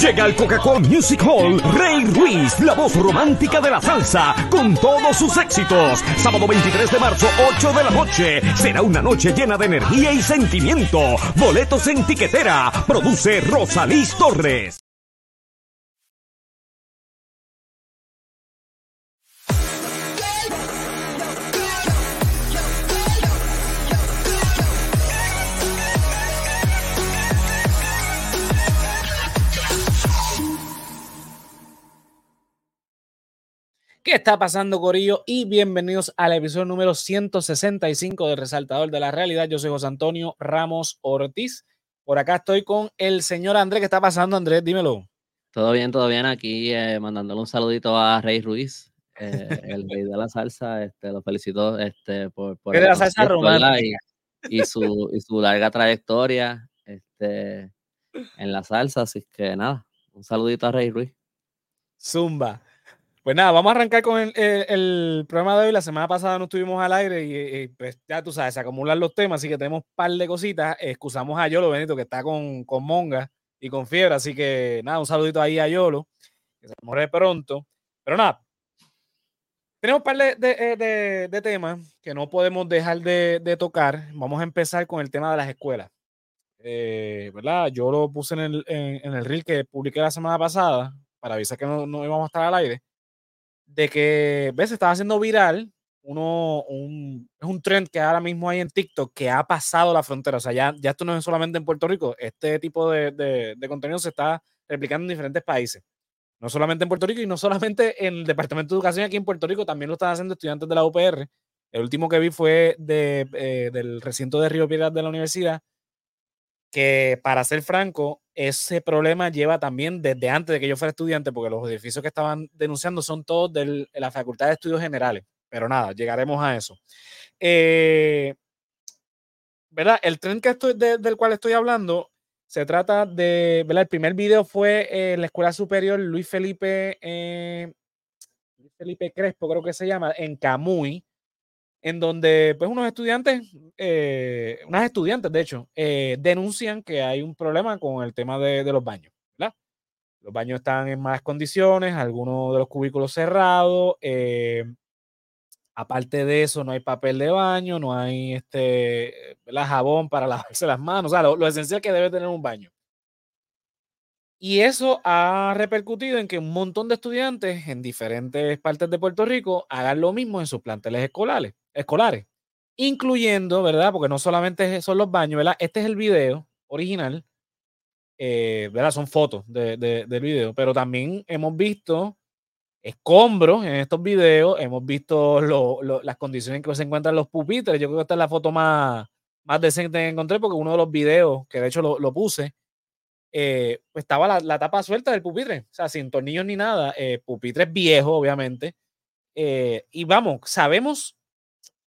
Llega al Coca-Cola Music Hall Rey Ruiz, la voz romántica de la salsa, con todos sus éxitos. Sábado 23 de marzo, 8 de la noche. Será una noche llena de energía y sentimiento. Boletos en tiquetera. Produce Rosalís Torres. ¿Qué está pasando, Corillo? Y bienvenidos al episodio número 165 de Resaltador de la Realidad. Yo soy José Antonio Ramos Ortiz. Por acá estoy con el señor Andrés. ¿Qué está pasando, Andrés? Dímelo. Todo bien, todo bien. Aquí eh, mandándole un saludito a Rey Ruiz, eh, el rey de la salsa. Este, lo felicito este, por, por de la salsa romántica. Y, y, su, y su larga trayectoria este, en la salsa. Así que nada, un saludito a Rey Ruiz. Zumba. Pues nada, vamos a arrancar con el, programa de hoy. La semana pasada no estuvimos al aire y, pues ya tú sabes, se acumulan los temas, así que tenemos un par de cositas. Excusamos a Yolo Benito, que está con, con Monga y con fiebre, así que nada, un saludito ahí a Yolo, que se muere pronto. Pero nada, tenemos un par de, de, temas que no podemos dejar de, tocar. Vamos a empezar con el tema de las escuelas. Eh, ¿Verdad? Yo lo puse en el, en, el reel que publiqué la semana pasada para avisar que no, no íbamos a estar al aire de que, ves, estaba haciendo viral uno, un, es un trend que ahora mismo hay en TikTok que ha pasado la frontera. O sea, ya, ya esto no es solamente en Puerto Rico, este tipo de, de, contenido se está replicando en diferentes países. No solamente en Puerto Rico y no solamente en el Departamento de Educación aquí en Puerto Rico, también lo están haciendo estudiantes de la UPR. El último que vi fue de, eh, del recinto de Río Piedras de la universidad, que para ser franco, ese problema lleva también desde antes de que yo fuera estudiante, porque los edificios que estaban denunciando son todos de la Facultad de Estudios Generales. Pero nada, llegaremos a eso. Eh, ¿Verdad? El tren que estoy, del cual estoy hablando se trata de, ¿verdad? El primer video fue en la Escuela Superior Luis Felipe, eh, Luis Felipe Crespo, creo que se llama, en Camuy, en donde pues unos estudiantes, eh, unas estudiantes de hecho, eh, denuncian que hay un problema con el tema de, los baños, ¿verdad? Los baños están en malas condiciones, algunos de los cubículos cerrados, eh, aparte de eso no hay papel de baño, no hay este, jabón para lavarse las manos, o sea, lo esencial que debe tener un baño. Y eso ha repercutido en que un montón de estudiantes en diferentes partes de Puerto Rico hagan lo mismo en sus planteles escolares, escolares, incluyendo, ¿verdad? Porque no solamente son los baños, ¿verdad? Este es el video original, eh, ¿verdad? Son fotos de, del video, pero también hemos visto escombros en estos videos, hemos visto las condiciones en que se encuentran los pupitres. Yo creo que esta es la foto más, más decente que encontré porque uno de los videos, que de hecho lo, lo puse, eh, pues estaba la, tapa suelta del pupitre, o sea, sin tornillos ni nada, eh, pupitre viejo, obviamente. Eh, y vamos, sabemos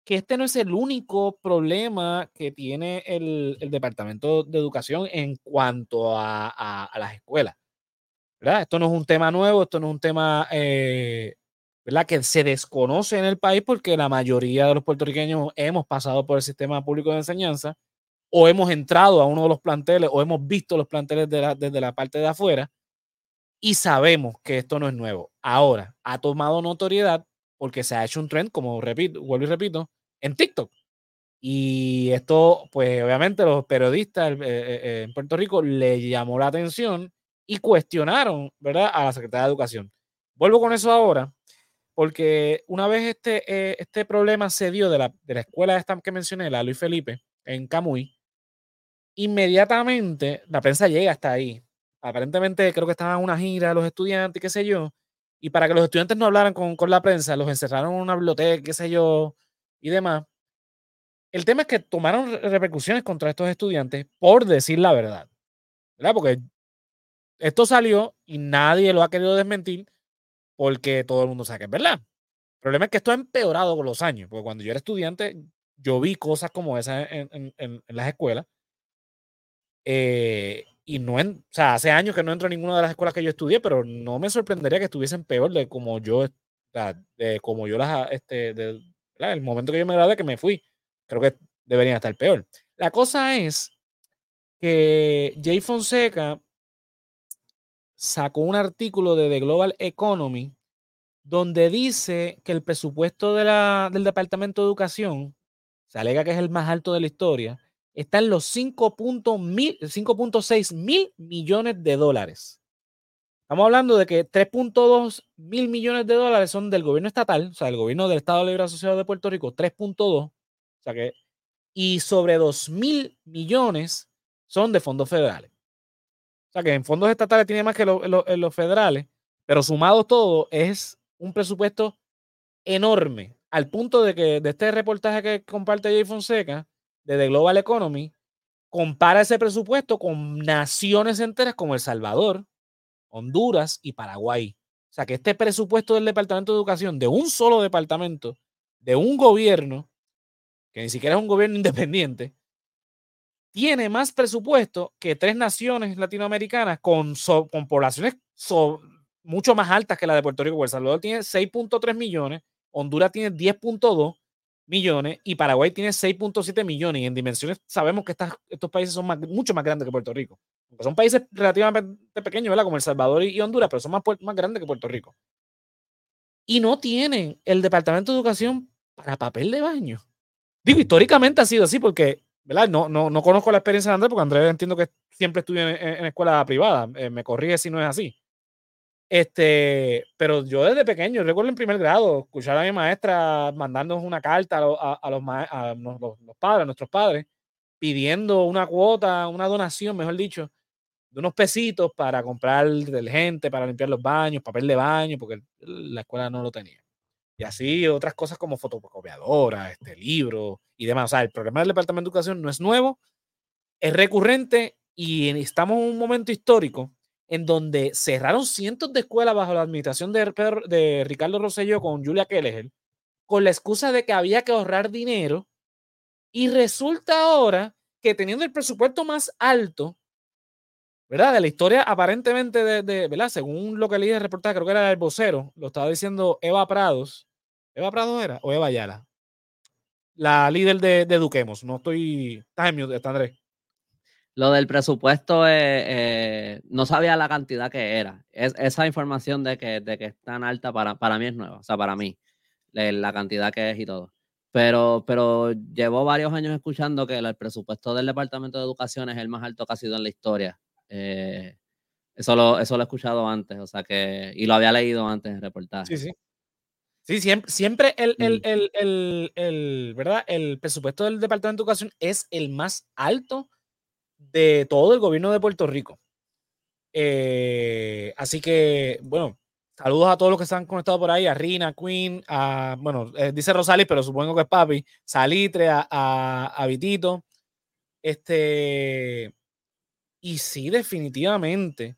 que este no es el único problema que tiene el, Departamento de Educación en cuanto a, las escuelas. ¿verdad? Esto no es un tema nuevo, esto no es un tema ¿verdad? que se desconoce en el país porque la mayoría de los puertorriqueños hemos pasado por el sistema público de enseñanza o hemos entrado a uno de los planteles o hemos visto los planteles desde la parte de afuera y sabemos que esto no es nuevo. Ahora, ha tomado notoriedad porque se ha hecho un trend, como repito, vuelvo y repito, en TikTok. Y esto, pues obviamente los periodistas eh, eh, eh, en Puerto Rico le llamó la atención y cuestionaron, ¿verdad?, a la Secretaría de Educación. Vuelvo con eso ahora, porque una vez este, este problema se dio de la, de la escuela esta que mencioné, la Luis Felipe, en Camuy, inmediatamente la prensa llega hasta ahí. Aparentemente creo que estaban en una gira los estudiantes, qué sé yo, y para que los estudiantes no hablaran con, la prensa, los encerraron en una biblioteca, qué sé yo, y demás. El tema es que tomaron repercusiones contra estos estudiantes por decir la verdad, ¿verdad? Porque esto salió y nadie lo ha querido desmentir porque todo el mundo sabe que es verdad. El problema es que esto ha empeorado con los años, porque cuando yo era estudiante, yo vi cosas como esas en las escuelas eh, y no, en, o sea, hace años que no entro a ninguna de las escuelas que yo estudié, pero no me sorprendería que estuviesen peor de como yo, de como yo las, este, el momento que yo me gradué, que me fui. Creo que deberían estar peor. La cosa es que Jay Fonseca sacó un artículo de The Global Economy donde dice que el presupuesto del Departamento de Educación, se alega que es el más alto de la historia, está en los 5.6 mil millones de dólares. Estamos hablando de que 3.2 mil millones de dólares son del gobierno estatal, o sea, del gobierno del Estado Libre Asociado de Puerto Rico, 3.2, o sea que, y sobre 2 mil millones son de fondos federales. O sea que en fondos estatales tiene más que los federales, pero sumado todo es un presupuesto enorme, al punto de que de este reportaje que comparte Jay Fonseca de The Global Economy, compara ese presupuesto con naciones enteras como El Salvador, Honduras y Paraguay. O sea que este presupuesto del Departamento de Educación, de un solo departamento, de un gobierno, que ni siquiera es un gobierno independiente, tiene más presupuesto que tres naciones latinoamericanas con, con poblaciones mucho más altas que la de Puerto Rico. El Salvador tiene 6.3 millones, Honduras tiene 10.2 millones y Paraguay tiene 6.7 millones. Y en dimensiones sabemos que estos países son mucho más grandes que Puerto Rico. son países relativamente pequeños, ¿verdad? Como El Salvador y, Honduras, pero son más, más grandes que Puerto Rico. Y no tienen el Departamento de Educación para papel de baño. Digo, históricamente ha sido así porque, ¿verdad? No, no, no conozco la experiencia de Andrés porque Andrés entiendo que siempre estudió en, escuela privada. Eh, me corrige si no es así. Este, pero yo desde pequeño, recuerdo en primer grado, escuchar a mi maestra mandándonos una carta a, los, a los, padres, a nuestros padres, pidiendo una cuota, una donación, mejor dicho, de unos pesitos para comprar detergente, para limpiar los baños, papel de baño, porque la escuela no lo tenía. Y así otras cosas como fotocopiadora, este, libros y demás. O sea, el problema del Departamento de Educación no es nuevo, es recurrente y estamos en un momento histórico en donde cerraron cientos de escuelas bajo la administración de, de Ricardo Rosselló con Julia Kelleher, con la excusa de que había que ahorrar dinero, y resulta ahora que teniendo el presupuesto más alto, ¿verdad? De la historia aparentemente de, ¿verdad? Según lo que leí el reportaje, creo que era el vocero, lo estaba diciendo Eva Prados. ¿Eva Prados era? ¿O Eva Ayala? La líder de, de. No estoy... Estás en mute, Andrés. Lo del presupuesto, eh, eh, no sabía la cantidad que era. Es, esa información de que, de que es tan alta para, para mí es nueva, o sea, para mí, la cantidad que es y todo. Pero, pero llevo varios años escuchando que el, presupuesto del Departamento de Educación es el más alto que ha sido en la historia. Eh, eso, lo, eso lo he escuchado antes, o sea que, y lo había leído antes en reportaje. Sí, sí. Sí, siempre, siempre el, el, el, el, el, ¿verdad? el presupuesto del Departamento de Educación es el más alto de todo el gobierno de Puerto Rico. Eh, así que, bueno, saludos a todos los que están conectados por ahí, a Rina, Queen, a, bueno, eh, dice Rosalis, pero supongo que es papi, Salitre, a, a, Vitito. Este, y sí, definitivamente,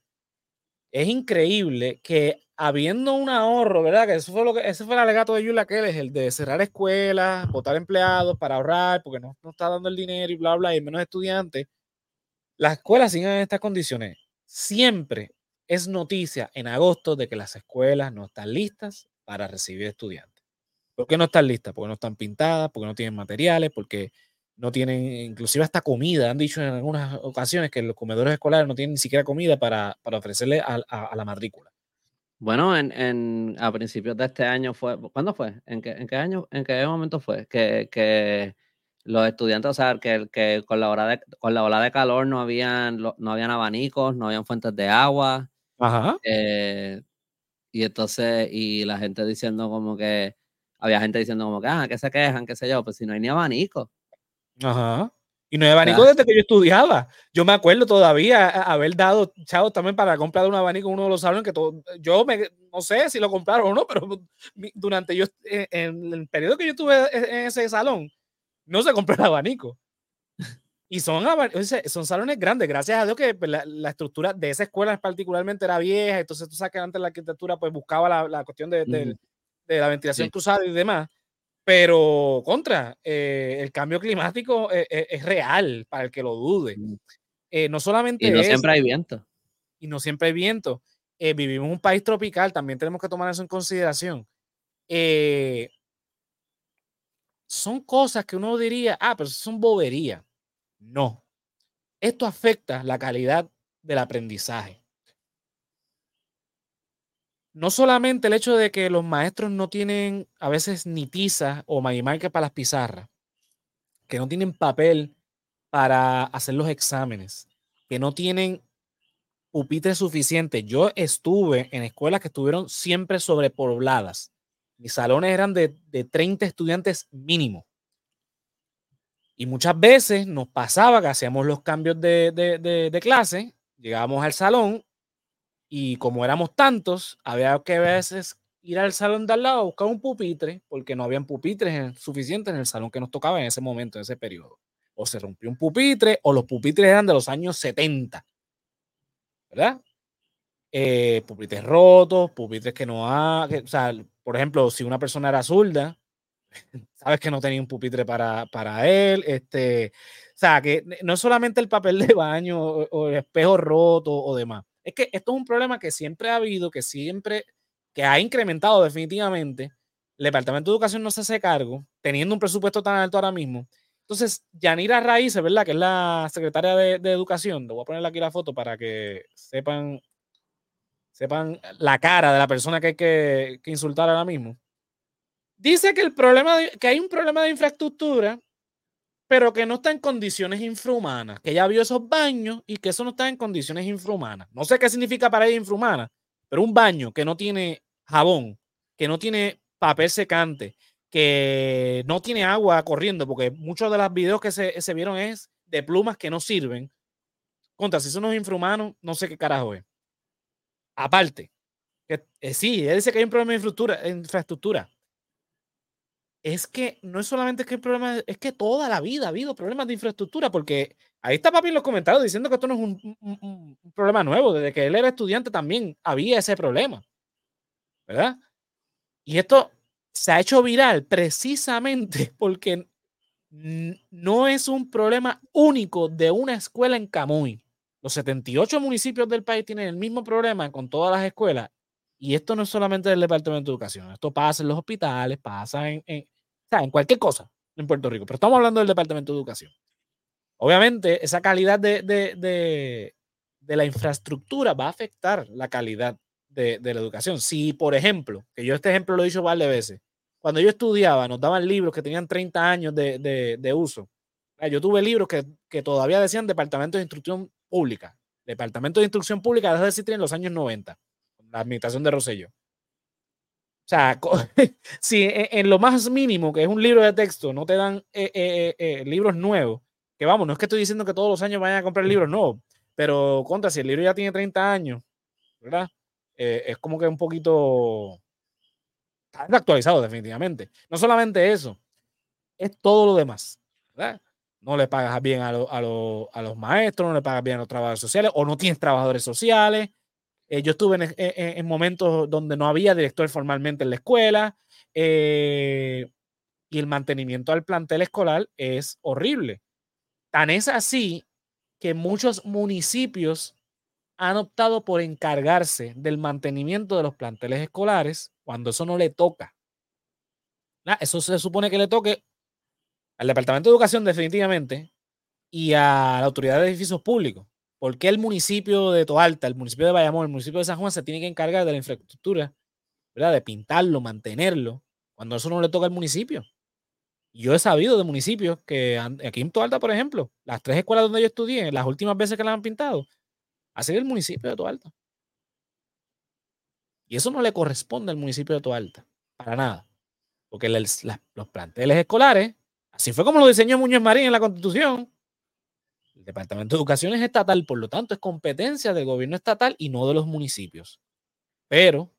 es increíble que habiendo un ahorro, ¿verdad? Que eso fue lo que, ese fue el alegato de Yula es el de cerrar escuelas, votar empleados para ahorrar, porque no, no está dando el dinero y bla, bla, y menos estudiantes las escuelas siguen en estas condiciones. Siempre es noticia en agosto de que las escuelas no están listas para recibir estudiantes. ¿Por qué no están listas? Porque no están pintadas, porque no tienen materiales, porque no tienen inclusive hasta comida. Han dicho en algunas ocasiones que los comedores escolares no tienen ni siquiera comida para, ofrecerle a, la matrícula. Bueno, en, a principios de este año fue, ¿cuándo fue? ¿En qué, en qué año, en qué momento fue? Que, que los estudiantes, o sea, que, que con, la hora de, con la ola de calor no habían, no habían abanicos, no habían fuentes de agua. Ajá. Eh, y entonces, y la gente diciendo como que, había gente diciendo como que, ah, que se quejan, qué sé yo, pues si no hay ni abanico. Ajá. Y no hay abanico desde que yo estudiaba. Yo me acuerdo todavía haber dado chavos también para comprar un abanico en uno de los salones que todo, yo me, no sé si lo compraron o no, pero durante yo, en el periodo que yo estuve en ese salón, no se compró el abanico. Y son, son salones grandes, gracias a Dios que pues, la, estructura de esa escuela particularmente era vieja, entonces tú sabes que antes la arquitectura pues buscaba la, la cuestión de, de, la ventilación cruzada y demás, pero contra, eh, el cambio climático es, e, es, real, para el que lo dude. Eh, no solamente... Y no siempre hay viento. Y no siempre hay viento. Eh, vivimos en un país tropical, también tenemos que tomar eso en consideración. Eh, son cosas que uno diría, ah, pero son boberías. No. Esto afecta la calidad del aprendizaje. no solamente el hecho de que los maestros no tienen a veces ni tiza o magimarca para las pizarras, que no tienen papel para hacer los exámenes, que no tienen pupitres suficientes. Yo estuve en escuelas que estuvieron siempre sobrepobladas. Mis salones eran de, de 30 estudiantes mínimo. Y muchas veces nos pasaba que hacíamos los cambios de, clase, llegábamos al salón y como éramos tantos, había que a veces ir al salón de al lado a buscar un pupitre, porque no habían pupitres suficientes en el salón que nos tocaba en ese momento, en ese periodo. O se rompió un pupitre, o los pupitres eran de los años 70. ¿Verdad? Eh, pupitres rotos, pupitres que no ha. o sea, por ejemplo, si una persona era zurda, sabes que no tenía un pupitre para, para él. Este, o sea, que no es solamente el papel de baño o, el espejo roto o demás. Es que esto es un problema que siempre ha habido, que siempre, que ha incrementado definitivamente. El Departamento de Educación no se hace cargo, teniendo un presupuesto tan alto ahora mismo. Entonces, Yanira Raíces, ¿verdad? Que es la secretaria de, Educación. Te voy a poner aquí la foto para que sepan, sepan la cara de la persona que hay que, que insultar ahora mismo Dice que el problema que hay un problema de infraestructura, pero que no está en condiciones infrahumanas, que ya vio esos baños y que eso no está en condiciones infrahumanas. No sé qué significa para ella infrahumana, pero un baño que no tiene jabón, que no tiene papel secante, que no tiene agua corriendo, porque muchos de los videos que se, se vieron es de plumas que no sirven. Contra, si son unos infrahumanos, no sé qué carajo es. Aparte, eh, sí, él dice que hay un problema de infraestructura es que no es solamente que el problema, es que toda la vida ha habido problemas de infraestructura, porque ahí está papi en los comentarios diciendo que esto no es un, problema nuevo, desde que él era estudiante también había ese problema, ¿verdad? Y esto se ha hecho viral precisamente porque no es un problema único de una escuela en Camuy. Los 78 municipios del país tienen el mismo problema con todas las escuelas. Y esto no es solamente del Departamento de Educación, esto pasa en los hospitales, pasa en, sea, en cualquier cosa en Puerto Rico, pero estamos hablando del Departamento de Educación. Obviamente, esa calidad de, de, de, la infraestructura va a afectar la calidad de, la educación. Si, por ejemplo, que yo este ejemplo lo he dicho varias veces, cuando yo estudiaba, nos daban libros que tenían 30 años de, uso. Yo tuve libros que, que, todavía decían Departamento de Instrucción Pública. Departamento de Instrucción Pública dejó de existir en los años 90, la administración de Rosselló. O sea, si e, en lo más mínimo, que es un libro de texto, no te dan eh, eh, eh, libros nuevos, que vamos, no es que estoy diciendo que todos los años vayan a comprar libros nuevos, pero contra, si el libro ya tiene 30 años, ¿verdad? es como que un poquito actualizado, definitivamente. No solamente eso, es todo lo demás, ¿verdad? No le pagas bien a, a los maestros, no le pagas bien a los trabajadores sociales, o no tienes trabajadores sociales, eh, yo estuve en, momentos donde no había director formalmente en la escuela eh, y el mantenimiento al plantel escolar es horrible. Tan es así que muchos municipios han optado por encargarse del mantenimiento de los planteles escolares cuando eso no le toca. Eso se supone que le toque al Departamento de Educación definitivamente y a la Autoridad de Edificios Públicos. ¿Por qué el municipio de Toalta, el municipio de Bayamón, el municipio de San Juan se tiene que encargar de la infraestructura, ¿verdad? De pintarlo, mantenerlo, cuando eso no le toca al municipio? Yo he sabido de municipios que aquí en Toalta, por ejemplo, las tres escuelas donde yo estudié, las últimas veces que las han pintado, ha sido el municipio de Toalta. Y eso no le corresponde al municipio de Toalta, para nada. Porque los planteles escolares, así fue como lo diseñó Muñoz Marín en la Constitución, Departamento de Educación es estatal, por lo tanto es competencia del gobierno estatal y no de los municipios. Pero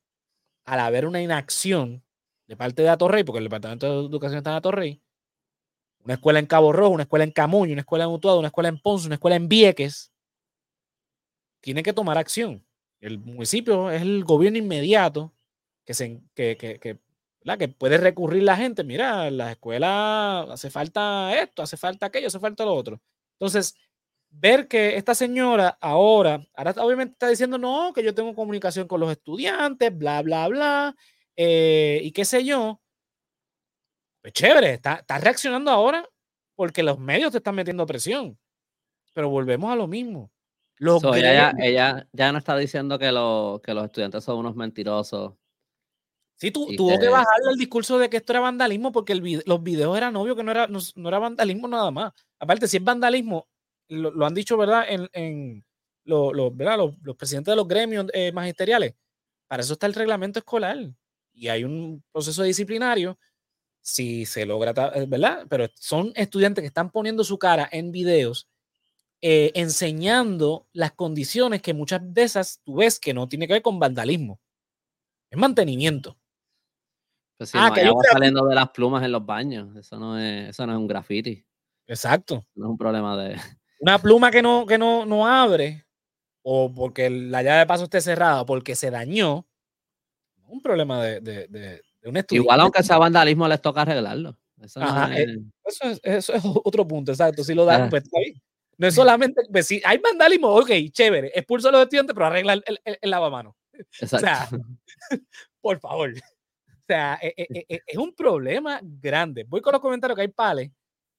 al haber una inacción de parte de Atorrey, porque el Departamento de Educación está en Atorrey, una escuela en Cabo Rojo, una escuela en Camuño, una escuela en Utuado, una escuela en Ponce, una escuela en Vieques, tiene que tomar acción. El municipio es el gobierno inmediato que, se, que, que, que puede recurrir la gente. Mira, la escuela hace falta esto, hace falta aquello, hace falta lo otro. Entonces, ver que esta señora ahora, ahora obviamente está diciendo, no, que yo tengo comunicación con los estudiantes, bla, bla, bla, eh, y qué sé yo. Pues chévere, está, está reaccionando ahora porque los medios te están metiendo presión. Pero volvemos a lo mismo. So, ella, ella ya no está diciendo que, lo- que los estudiantes son unos mentirosos. Sí, y tuvo que que- bajarle el discurso de que esto era vandalismo porque el los videos eran obvio que no era, no, no era vandalismo nada más. Aparte, si es vandalismo, lo, lo han dicho, ¿verdad? En, en lo- lo- ¿verdad? Los, los presidentes de los gremios eh, magisteriales. Para eso está el reglamento escolar. Y hay un proceso disciplinario. Si se logra, eh, ¿verdad? Pero son estudiantes que están poniendo su cara en videos, eh, enseñando las condiciones que muchas de esas tú ves que no tiene que ver con vandalismo. Es mantenimiento. Pues si Ah, no que hay agua saliendo de las plumas en los baños. Eso no es, eso no es un graffiti. Exacto. No es un problema de. Una pluma que no, que no, no abre, o porque la llave de paso esté cerrada, o porque se dañó, no es un problema de, de, de, de un estudiante. Igual, aunque sea vandalismo, les toca arreglarlo. Eso no es- Eso es, eso es otro punto, exacto. Si lo dan, Ah. pues está bien. No es solamente, pues, si hay vandalismo, ok, chévere, expulso a los estudiantes, pero arregla el, el, el- lavamanos. Exacto. sea, Por favor. Sea, e- e- e- es, un problema grande. Voy con los comentarios que hay pales.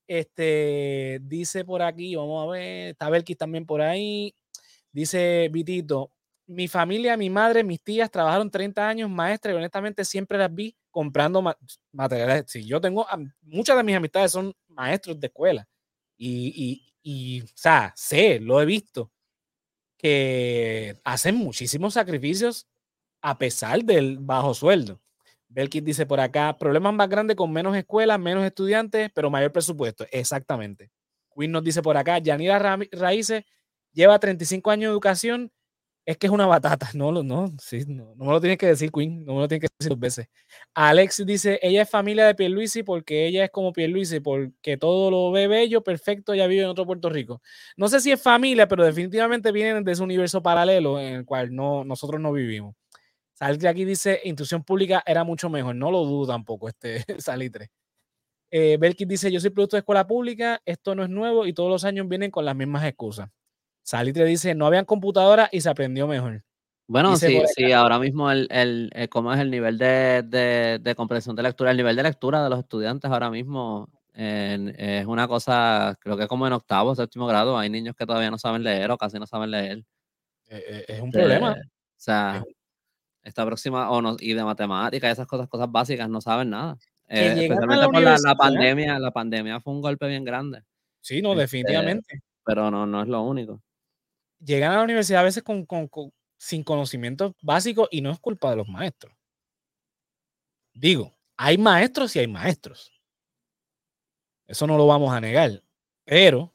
Este dice por aquí, vamos a ver, está Belkis también por ahí. Dice Vitito, mi familia, mi madre, mis tías trabajaron 30 años maestras y honestamente siempre las vi comprando ma- materiales. Sí, yo tengo, muchas de mis amistades son maestros de escuela y, y, y, o sea, sé, lo he visto, que hacen muchísimos sacrificios a pesar del bajo sueldo. Belkis dice por acá, problemas más grandes con menos escuelas, menos estudiantes, pero mayor presupuesto. Exactamente. Quinn nos dice por acá, Yanira Ra- Raíces lleva 35 años de educación, es que es una batata. No, no, sí, no, no me lo tienes que decir, Quinn, no me lo tienes que decir dos veces. Alex dice, ella es familia de Pierluisi porque ella es como Pierluisi, porque todo lo ve bello, perfecto, ella vive en otro Puerto Rico. No sé si es familia, pero definitivamente vienen de ese universo paralelo en el cual no, nosotros no vivimos. Salitre aquí dice, instrucción pública era mucho mejor. No lo dudo tampoco, este Salitre. Eh, Belkis dice, yo soy producto de escuela pública, esto no es nuevo y todos los años vienen con las mismas excusas. Salitre dice, no habían computadoras y se aprendió mejor. Bueno, sí, sí, ahora mismo el, el, el- cómo es el nivel de, de, de comprensión de lectura, el nivel de lectura de los estudiantes ahora mismo es una cosa, creo que como en octavo, séptimo grado, hay niños que todavía no saben leer o casi no saben leer. Eh, eh, es un Este, problema. O sea, esta próxima, o no, y de matemáticas, esas cosas, cosas básicas, no saben nada. Eh, especialmente la por la, pandemia, la pandemia fue un golpe bien grande, Sí, no, este, definitivamente. pero no, no es lo único. Llegan a la universidad a veces con, con- con- sin conocimientos básicos y no es culpa de los maestros. Digo, hay maestros y hay maestros. Eso no lo vamos a negar. Pero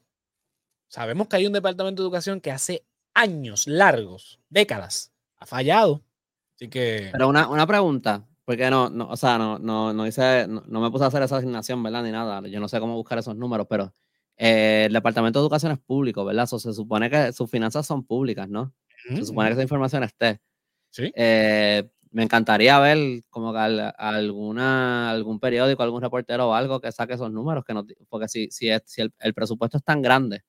sabemos que hay un departamento de educación que hace años largos, décadas, ha fallado. Así que Pero una, una pregunta, porque no, no, o sea, no, no, no hice, no, no me puse a hacer esa asignación, ¿verdad? Ni nada. Yo no sé cómo buscar esos números, pero eh, el Departamento de Educación es público, ¿verdad? So, se supone que sus finanzas son públicas, ¿no? Se supone que esa información esté. sí. Eh, me encantaría ver como que al- alguna, algún periódico, algún reportero o algo que saque esos números, que di- porque si, si, es- si el, el presupuesto es tan grande,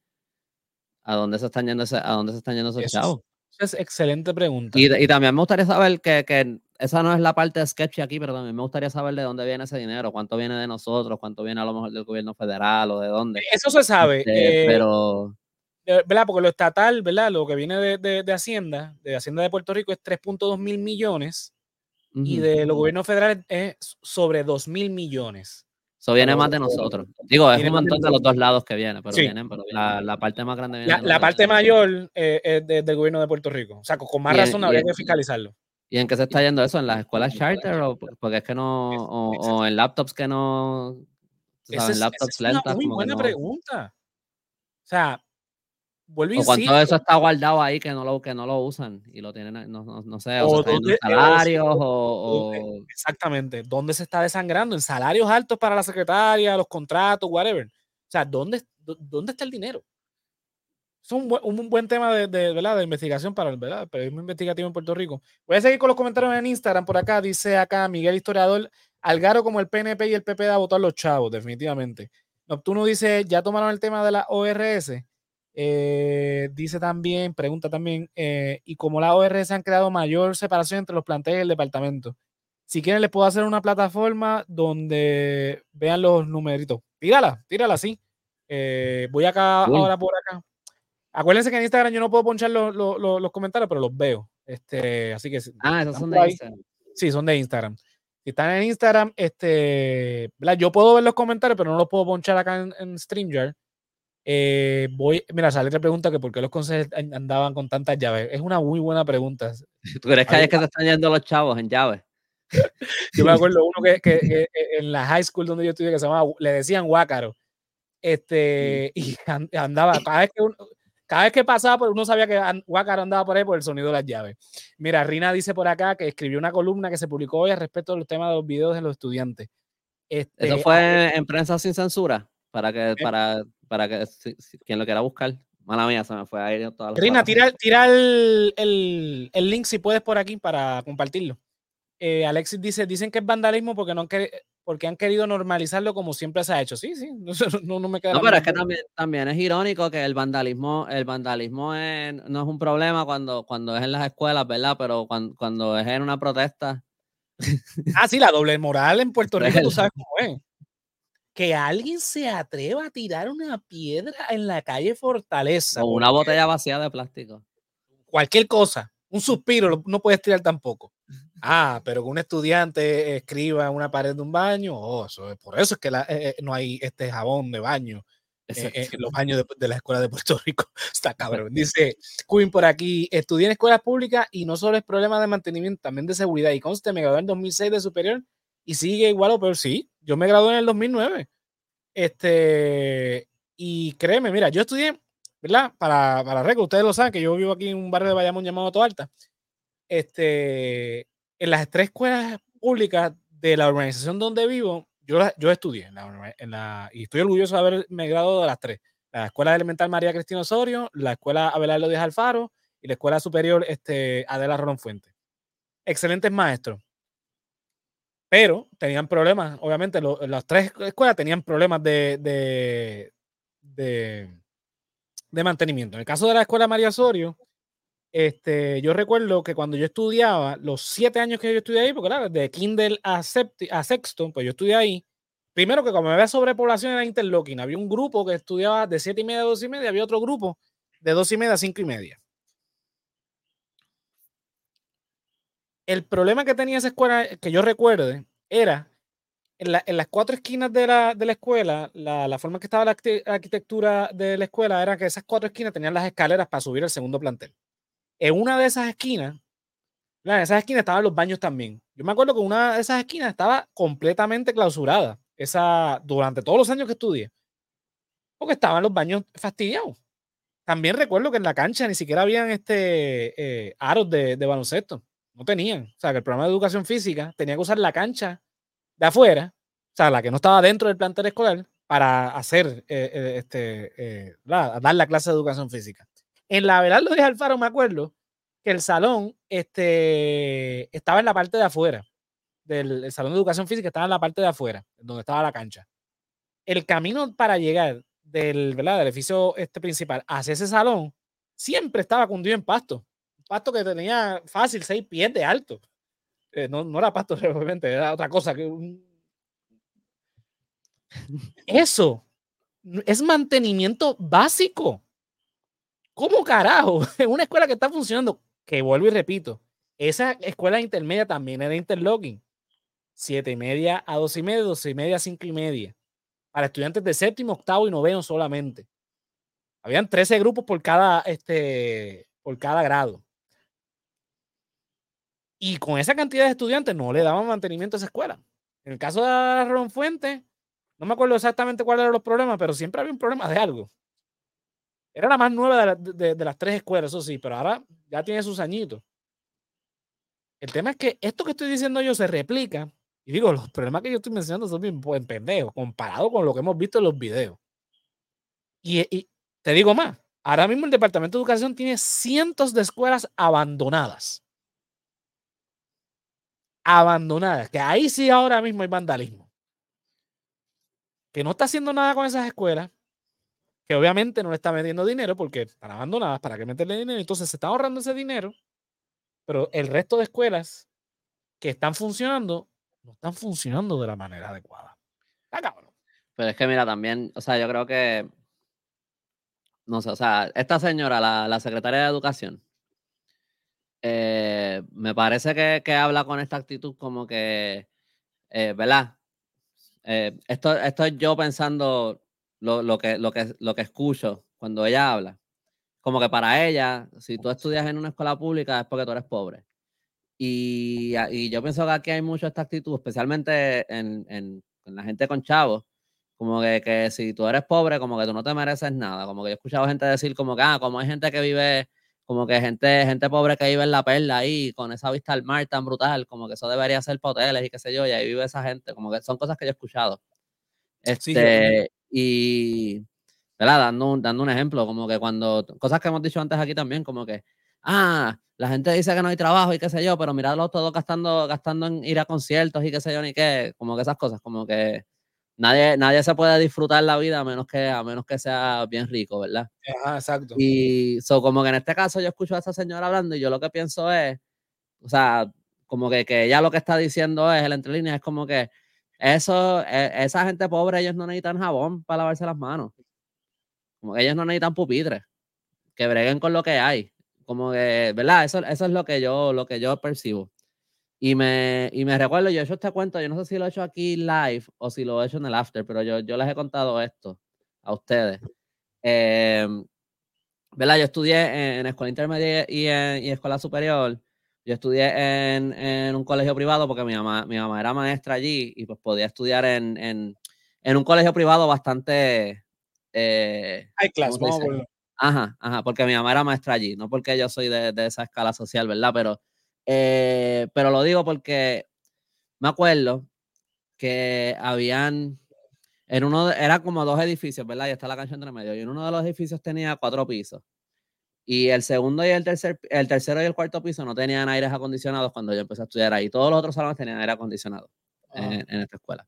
¿a dónde se están yendo, ese- a dónde se están yendo esos Eso es- chavos? Es excelente pregunta. Y, y también me gustaría saber que, que esa no es la parte sketchy aquí, pero también me gustaría saber de dónde viene ese dinero, cuánto viene de nosotros, cuánto viene a lo mejor del gobierno federal o de dónde. Eso se sabe. Este, eh, pero de- ¿verdad? Porque lo estatal, ¿verdad? Lo que viene de, de- de Hacienda, de Hacienda de Puerto Rico es 3.2 mil millones y de los gobiernos federales es sobre 2 mil millones. Eso viene pero- más de nosotros. Digo, es un montón de los dos lados que viene, pero Sí. vienen, pero la, la parte más grande viene La, de la parte mayor eh, es de- del gobierno de Puerto Rico. O sea, con, con más Y razón habría que fiscalizarlo. ¿Y en qué se está yendo eso? ¿En las escuelas charter o por- porque es que no, o, o en laptops que no, es, esa laptops es una lentas? muy buena no- pregunta. O sea, vuelvo y O cuánto de eso está guardado ahí que no lo, que no lo usan y lo tienen, no, no, no sé, o, en salarios o, Exactamente. ¿Dónde se está desangrando? En salarios altos para la secretaria, los contratos, whatever. O sea, ¿dónde, dó- dónde está el dinero? Es un buen, un buen tema de, de, ¿verdad? de investigación para el ¿verdad? el periodismo investigativo en Puerto Rico. Voy a seguir con los comentarios en Instagram por acá. Dice acá Miguel Historiador, Algaro como el PNP y el PP da a votar los chavos, definitivamente. Nocturno dice, ¿ya tomaron el tema de la ORS? Eh, dice también, pregunta también, eh, y como la ORS han creado mayor separación entre los planteles y el departamento. Si quieren, les puedo hacer una plataforma donde vean los numeritos. Tírala, tírala así. Eh, voy acá ahora por acá. Acuérdense que en Instagram yo no puedo ponchar los, los- los- los comentarios, pero los veo. Este, así que Ah, esos son de ahí. Instagram. Sí, son de Instagram. Si están en Instagram, este, ¿verdad? yo puedo ver los comentarios, pero no los puedo ponchar acá en, en StreamYard. Eh, voy, mira, sale otra pregunta que por qué los consejos an- andaban con tantas llaves. Es una muy buena pregunta. ¿Tú crees que es que están yendo los chavos en llaves? Yo me acuerdo uno que, que- que en la high school donde yo estudié que se llamaba, le decían Huácaro. Este, y an- andaba, cada vez que uno- cada vez que pasaba, por uno sabía que Huácaro andaba por ahí por el sonido de las llaves. Mira, Rina dice por acá que escribió una columna que se publicó hoy al respecto de los temas de los videos de los estudiantes. Este, Eso fue en prensa sin censura. Para que, Eh. para, para que si- si- quien lo quiera buscar. Mala mía, se me fue ahí todas las Rina, tira, tira el, el- el link si puedes por aquí para compartirlo. Eh, Alexis dice, dicen que es vandalismo porque no han, porque han querido normalizarlo como siempre se ha hecho. Sí, sí, no, no, no me queda No, pero es que también, también es irónico que el vandalismo, el vandalismo es- no es un problema cuando, cuando es en las escuelas, ¿verdad? Pero cuando, cuando es en una protesta, Ah, sí, la doble moral en Puerto Rico, tú sabes cómo es. Que alguien se atreva a tirar una piedra en la calle Fortaleza. con una botella vacía de plástico. Cualquier cosa, un suspiro, no puedes tirar tampoco. Ah, pero que un estudiante escriba en una pared de un baño, oh, eso es- por eso es que la- eh, eh, no hay este jabón de baño eh, eh, en los baños de, de la escuela de Puerto Rico. Está cabrón. Dice Queen por aquí, estudié en escuelas públicas y no solo es problema de mantenimiento, también de seguridad. Y conste, me gradué en 2006 de superior y sigue igual o peor. Sí, yo me gradué en el 2009. Este, y créeme, mira, yo estudié, ¿verdad? Para, para récord, ustedes lo saben, que yo vivo aquí en un barrio de Bayamón llamado Toalta. Este, en las tres escuelas públicas de la organización donde vivo, yo, yo estudié en la, en la- y estoy orgulloso de haberme graduado de las tres. La Escuela Elemental María Cristina Osorio, la Escuela Abelardo Díaz Alfaro y la Escuela Superior este, Adela Rolón Fuente. Excelentes maestros. Pero tenían problemas, obviamente, las tres escuelas tenían problemas de, de, de, mantenimiento. En el caso de la Escuela María Osorio, este, yo recuerdo que cuando yo estudiaba, los siete años que yo estudié ahí, porque claro, de Kindle a, septi- sexto, pues yo estudié ahí. Primero que como había sobrepoblación era interlocking, había un grupo que estudiaba de siete y media a dos y media, había otro grupo de dos y media a cinco y media. El problema que tenía esa escuela, que yo recuerde, era en, la- en las cuatro esquinas de la, de la escuela, la, la forma que estaba la arquite- arquitectura de la escuela era que esas cuatro esquinas tenían las escaleras para subir al segundo plantel en una de esas esquinas, en esas esquinas estaban los baños también. Yo me acuerdo que una de esas esquinas estaba completamente clausurada esa, durante todos los años que estudié, porque estaban los baños fastidiados. También recuerdo que en la cancha ni siquiera habían este, eh, aros de baloncesto, no tenían. O sea, que el programa de educación física tenía que usar la cancha de afuera, o sea, la que no estaba dentro del plantel escolar, para hacer, eh, eh, este, eh, la- dar la clase de educación física. En la Abelardo de Alfaro me acuerdo que el salón este, estaba en la parte de afuera, del el salón de educación física estaba en la parte de afuera, donde estaba la cancha. El camino para llegar del, ¿verdad? del edificio este principal hacia ese salón siempre estaba cundido en pasto. Pasto que tenía fácil seis pies de alto. Eh, no, no era pasto realmente, era otra cosa. Que un- Eso es mantenimiento básico. ¿Cómo carajo? En una escuela que está funcionando, que vuelvo y repito, esa escuela intermedia también era interlocking. Siete y media a dos y media, dos y media a cinco y media. Para estudiantes de séptimo, octavo y noveno solamente. Habían 13 grupos por cada, este, por cada grado. Y con esa cantidad de estudiantes no le daban mantenimiento a esa escuela. En el caso de Ron Fuente, no me acuerdo exactamente cuáles eran los problemas, pero siempre había un problema de algo. Era la más nueva de, la- de- de las tres escuelas, eso sí, pero ahora ya tiene sus añitos. El tema es que esto que estoy diciendo yo se replica, y digo, los problemas que yo estoy mencionando son bien pendejos, comparado con lo que hemos visto en los videos. Y te digo más, ahora mismo el Departamento de Educación tiene cientos de escuelas abandonadas. Abandonadas, que ahí sí ahora mismo hay vandalismo. Que no está haciendo nada con esas escuelas, que obviamente no le está metiendo dinero porque están abandonadas, ¿para qué meterle dinero? Entonces se está ahorrando ese dinero, pero el resto de escuelas que están funcionando no están funcionando de la manera adecuada. Pero es que mira, también, o sea, yo creo que no sé, o sea, esta señora, la, la secretaria de Educación, eh, me parece que, que, habla con esta actitud como que, eh, ¿verdad? Eh, esto, esto es yo pensando lo, lo, que, lo, que, lo que escucho cuando ella habla. Como que para ella, si tú estudias en una escuela pública es porque tú eres pobre. Y, y yo pienso que aquí hay mucho esta actitud, especialmente en, en, en la gente con chavos, como que, que, si tú eres pobre, como que tú no te mereces nada. Como que yo he escuchado gente decir como que, ah, como hay gente que vive, como que gente, gente pobre que vive en la perla ahí, con esa vista al mar tan brutal, como que eso debería ser para hoteles y qué sé yo, y ahí vive esa gente. Como que son cosas que yo he escuchado. Este, y, ¿verdad? Dando un, dando un ejemplo, como que cuando, cosas que hemos dicho antes aquí también, como que, ah, la gente dice que no hay trabajo y qué sé yo, pero miradlos todos gastando, gastando en ir a conciertos y qué sé yo, ni qué, como que esas cosas, como que nadie, nadie se puede disfrutar la vida a menos que, a menos que sea bien rico, ¿verdad? Ajá, exacto. Y so, como que en este caso yo escucho a esa señora hablando y yo lo que pienso es, o sea, como que, que ella lo que está diciendo es, el entre líneas, es como que eso, e, esa gente pobre, ellos no necesitan jabón para lavarse las manos. Como que ellos no necesitan pupitres, que breguen con lo que hay. Como que, ¿verdad? Eso, eso es lo que yo, lo que yo percibo. Y me, y me recuerdo, yo he hecho este cuento, yo no sé si lo he hecho aquí live o si lo he hecho en el after, pero yo, yo les he contado esto a ustedes. Eh, ¿Verdad? Yo estudié en, escuela intermedia y en y escuela superior. Yo estudié en, en, un colegio privado porque mi mamá, mi mamá era maestra allí y pues podía estudiar en, en, en un colegio privado bastante... Eh, Hay clase, Ajá, ajá, porque mi mamá era maestra allí, no porque yo soy de, de esa escala social, ¿verdad? Pero eh, pero lo digo porque me acuerdo que habían, en uno, era como dos edificios, ¿verdad? Y está la cancha entre medio. Y en uno de los edificios tenía cuatro pisos. Y el segundo y el tercer, el tercero y el cuarto piso no tenían aires acondicionados cuando yo empecé a estudiar ahí. Todos los otros salones tenían aire acondicionado en, ah. en, esta escuela.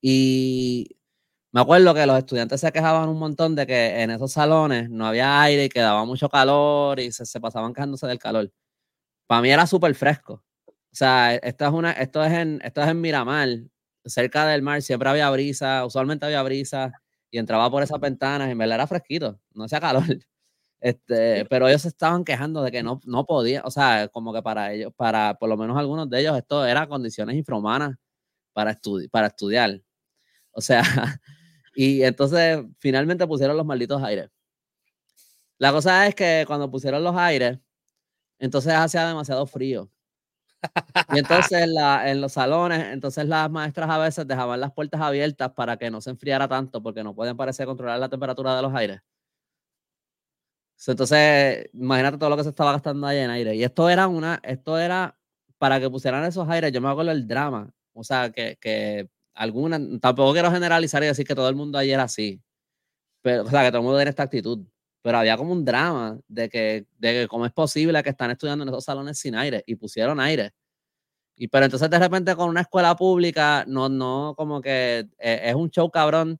Y me acuerdo que los estudiantes se quejaban un montón de que en esos salones no había aire y que daba mucho calor y se, se pasaban quejándose del calor para mí era súper fresco. O sea, esto es, una, esto, es en, esto es en Miramar, cerca del mar, siempre había brisa, usualmente había brisa, y entraba por esas ventanas, y me era fresquito, no hacía calor. Este, pero ellos se estaban quejando de que no, no podían, o sea, como que para ellos, para por lo menos algunos de ellos, esto era condiciones infrahumanas para, estudi para estudiar. O sea, y entonces finalmente pusieron los malditos aires. La cosa es que cuando pusieron los aires, entonces hacía demasiado frío. Y entonces en los salones, entonces las maestras a veces dejaban las puertas abiertas para que no se enfriara tanto, porque no pueden parecer controlar la temperatura de los aires. Entonces, imagínate todo lo que se estaba gastando ahí en aire. Y esto era una, esto era para que pusieran esos aires. Yo me acuerdo el drama. O sea, que, que alguna, tampoco quiero generalizar y decir que todo el mundo ahí era así. Pero, o sea, que todo el mundo tiene esta actitud pero había como un drama de que, de que cómo es posible que están estudiando en esos salones sin aire y pusieron aire. Y pero entonces de repente con una escuela pública, no, no, como que eh, es un show cabrón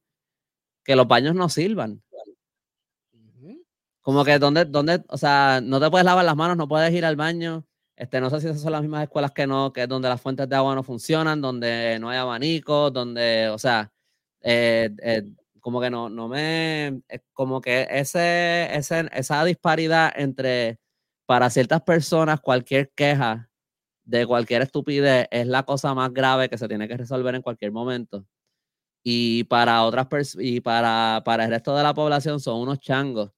que los baños no sirvan. Como que donde, donde, o sea, no te puedes lavar las manos, no puedes ir al baño. Este, no sé si esas son las mismas escuelas que no, que es donde las fuentes de agua no funcionan, donde no hay abanicos, donde, o sea, eh, eh, como que no, no me, como que ese, ese, esa disparidad entre, para ciertas personas, cualquier queja de cualquier estupidez es la cosa más grave que se tiene que resolver en cualquier momento. Y para otras personas, y para, para el resto de la población son unos changos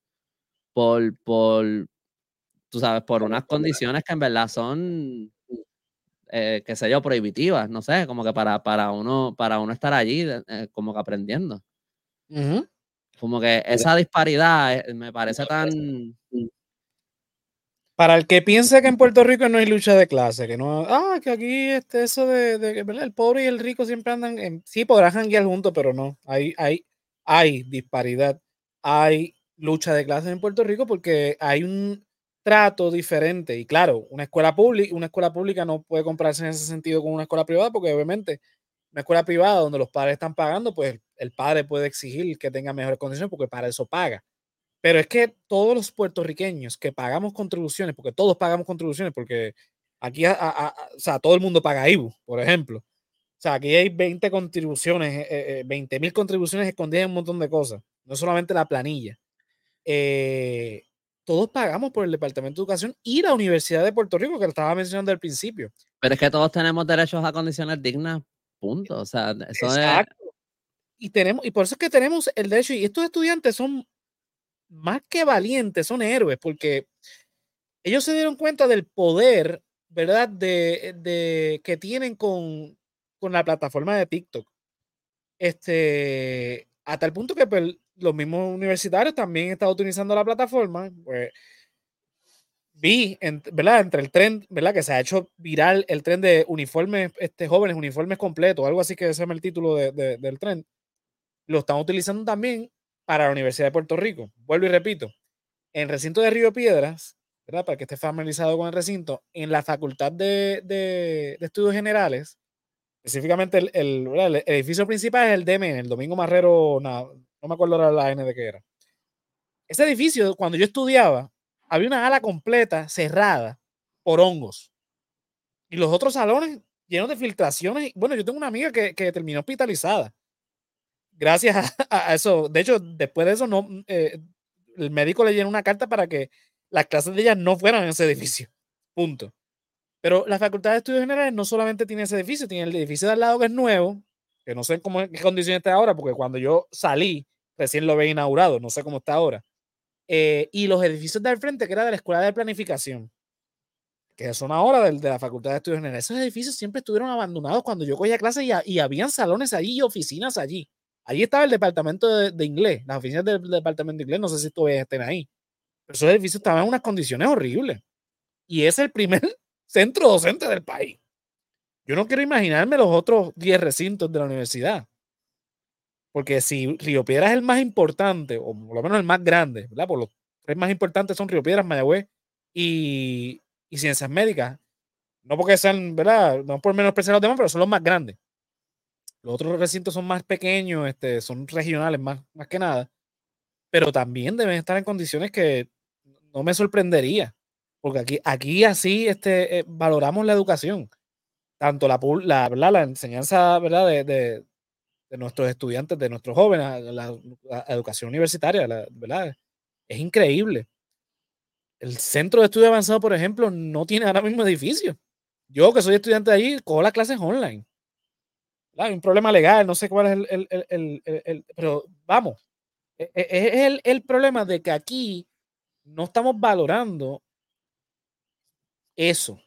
por, por, tú sabes, por unas condiciones que en verdad son, eh, qué sé yo, prohibitivas, no sé, como que para, para, uno, para uno estar allí, eh, como que aprendiendo. Como que esa disparidad eh, me parece tan. Para el que piense que en Puerto Rico no hay lucha de clase, que no. Ah, que aquí este, eso de, de el pobre y el rico siempre andan. En, sí, podrán janguear juntos, pero no. Hay, hay, hay disparidad. Hay lucha de clases en Puerto Rico porque hay un trato diferente. Y claro, una escuela pública, una escuela pública no puede comprarse en ese sentido con una escuela privada, porque obviamente una escuela privada donde los padres están pagando, pues el padre puede exigir que tenga mejores condiciones porque para eso paga. Pero es que todos los puertorriqueños que pagamos contribuciones, porque todos pagamos contribuciones, porque aquí, o sea, todo el mundo paga IBU, por ejemplo. O sea, aquí hay 20 contribuciones, 20 eh, eh, mil contribuciones escondidas en un montón de cosas, no solamente la planilla. eh, todos pagamos por el Departamento de Educación y la Universidad de Puerto Rico, que lo estaba mencionando al principio. Pero es que todos tenemos derechos a condiciones dignas, punto. O sea, eso Exacto. Y, tenemos, y por eso es que tenemos el derecho, y estos estudiantes son más que valientes, son héroes, porque ellos se dieron cuenta del poder, ¿verdad?, de, de que tienen con, con la plataforma de TikTok. Este, hasta el punto que pues, los mismos universitarios también están utilizando la plataforma. Pues, vi, ¿verdad? Entre el tren, ¿verdad? Que se ha hecho viral el tren de uniformes este, jóvenes, uniformes completos, algo así que se llama el título del tren. Lo están utilizando también para la Universidad de Puerto Rico. Vuelvo y repito, en el recinto de Río Piedras. Para que esté familiarizado con el recinto, en la Facultad de, de Estudios Generales, Específicamente el, edificio principal es el DM, el Domingo Marrero, no, me acuerdo la N de qué era. Ese edificio, cuando yo estudiaba, había una ala completa cerrada por hongos. Y los otros salones llenos de filtraciones. Bueno, yo tengo una amiga que, que terminó hospitalizada. Gracias a, eso. De hecho, después de eso, no, eh, el médico le llenó una carta para que las clases de ella no fueran en ese edificio. Punto. Pero la Facultad de Estudios Generales no solamente tiene ese edificio, tiene el edificio de al lado que es nuevo, que no sé cómo, qué condiciones está ahora, porque cuando yo salí, recién lo había inaugurado, no sé cómo está ahora. Eh, y los edificios de al frente, que era de la Escuela de Planificación, que son ahora de, de la Facultad de Estudios Generales. Esos edificios siempre estuvieron abandonados cuando yo cogía clases y, y habían salones allí y oficinas allí. Allí estaba el departamento de, inglés, las oficinas del, departamento de inglés, no sé si todavía estén ahí. Pero esos edificios estaban en unas condiciones horribles. Y es el primer centro docente del país. Yo no quiero imaginarme los otros 10 recintos de la universidad. Porque si Río Piedras es el más importante, o por lo menos el más grande, ¿verdad? Por los tres más importantes son Río Piedras, Mayagüez y, Ciencias Médicas. No porque sean, ¿verdad? No por menos los demás, pero son los más grandes. Los otros recintos son más pequeños, este, son regionales más, más que nada. Pero también deben estar en condiciones que no me sorprendería porque aquí, aquí así este, eh, valoramos la educación, tanto la, la, la enseñanza ¿verdad? De, de, de, nuestros estudiantes, de nuestros jóvenes, la, educación universitaria, ¿verdad? Es increíble. El centro de estudio avanzado, por ejemplo, no tiene ahora mismo edificio. Yo, que soy estudiante de allí, cojo las clases online. Hay un problema legal, no sé cuál es el, el, el, el pero vamos, e, e, es el, problema de que aquí no estamos valorando eso.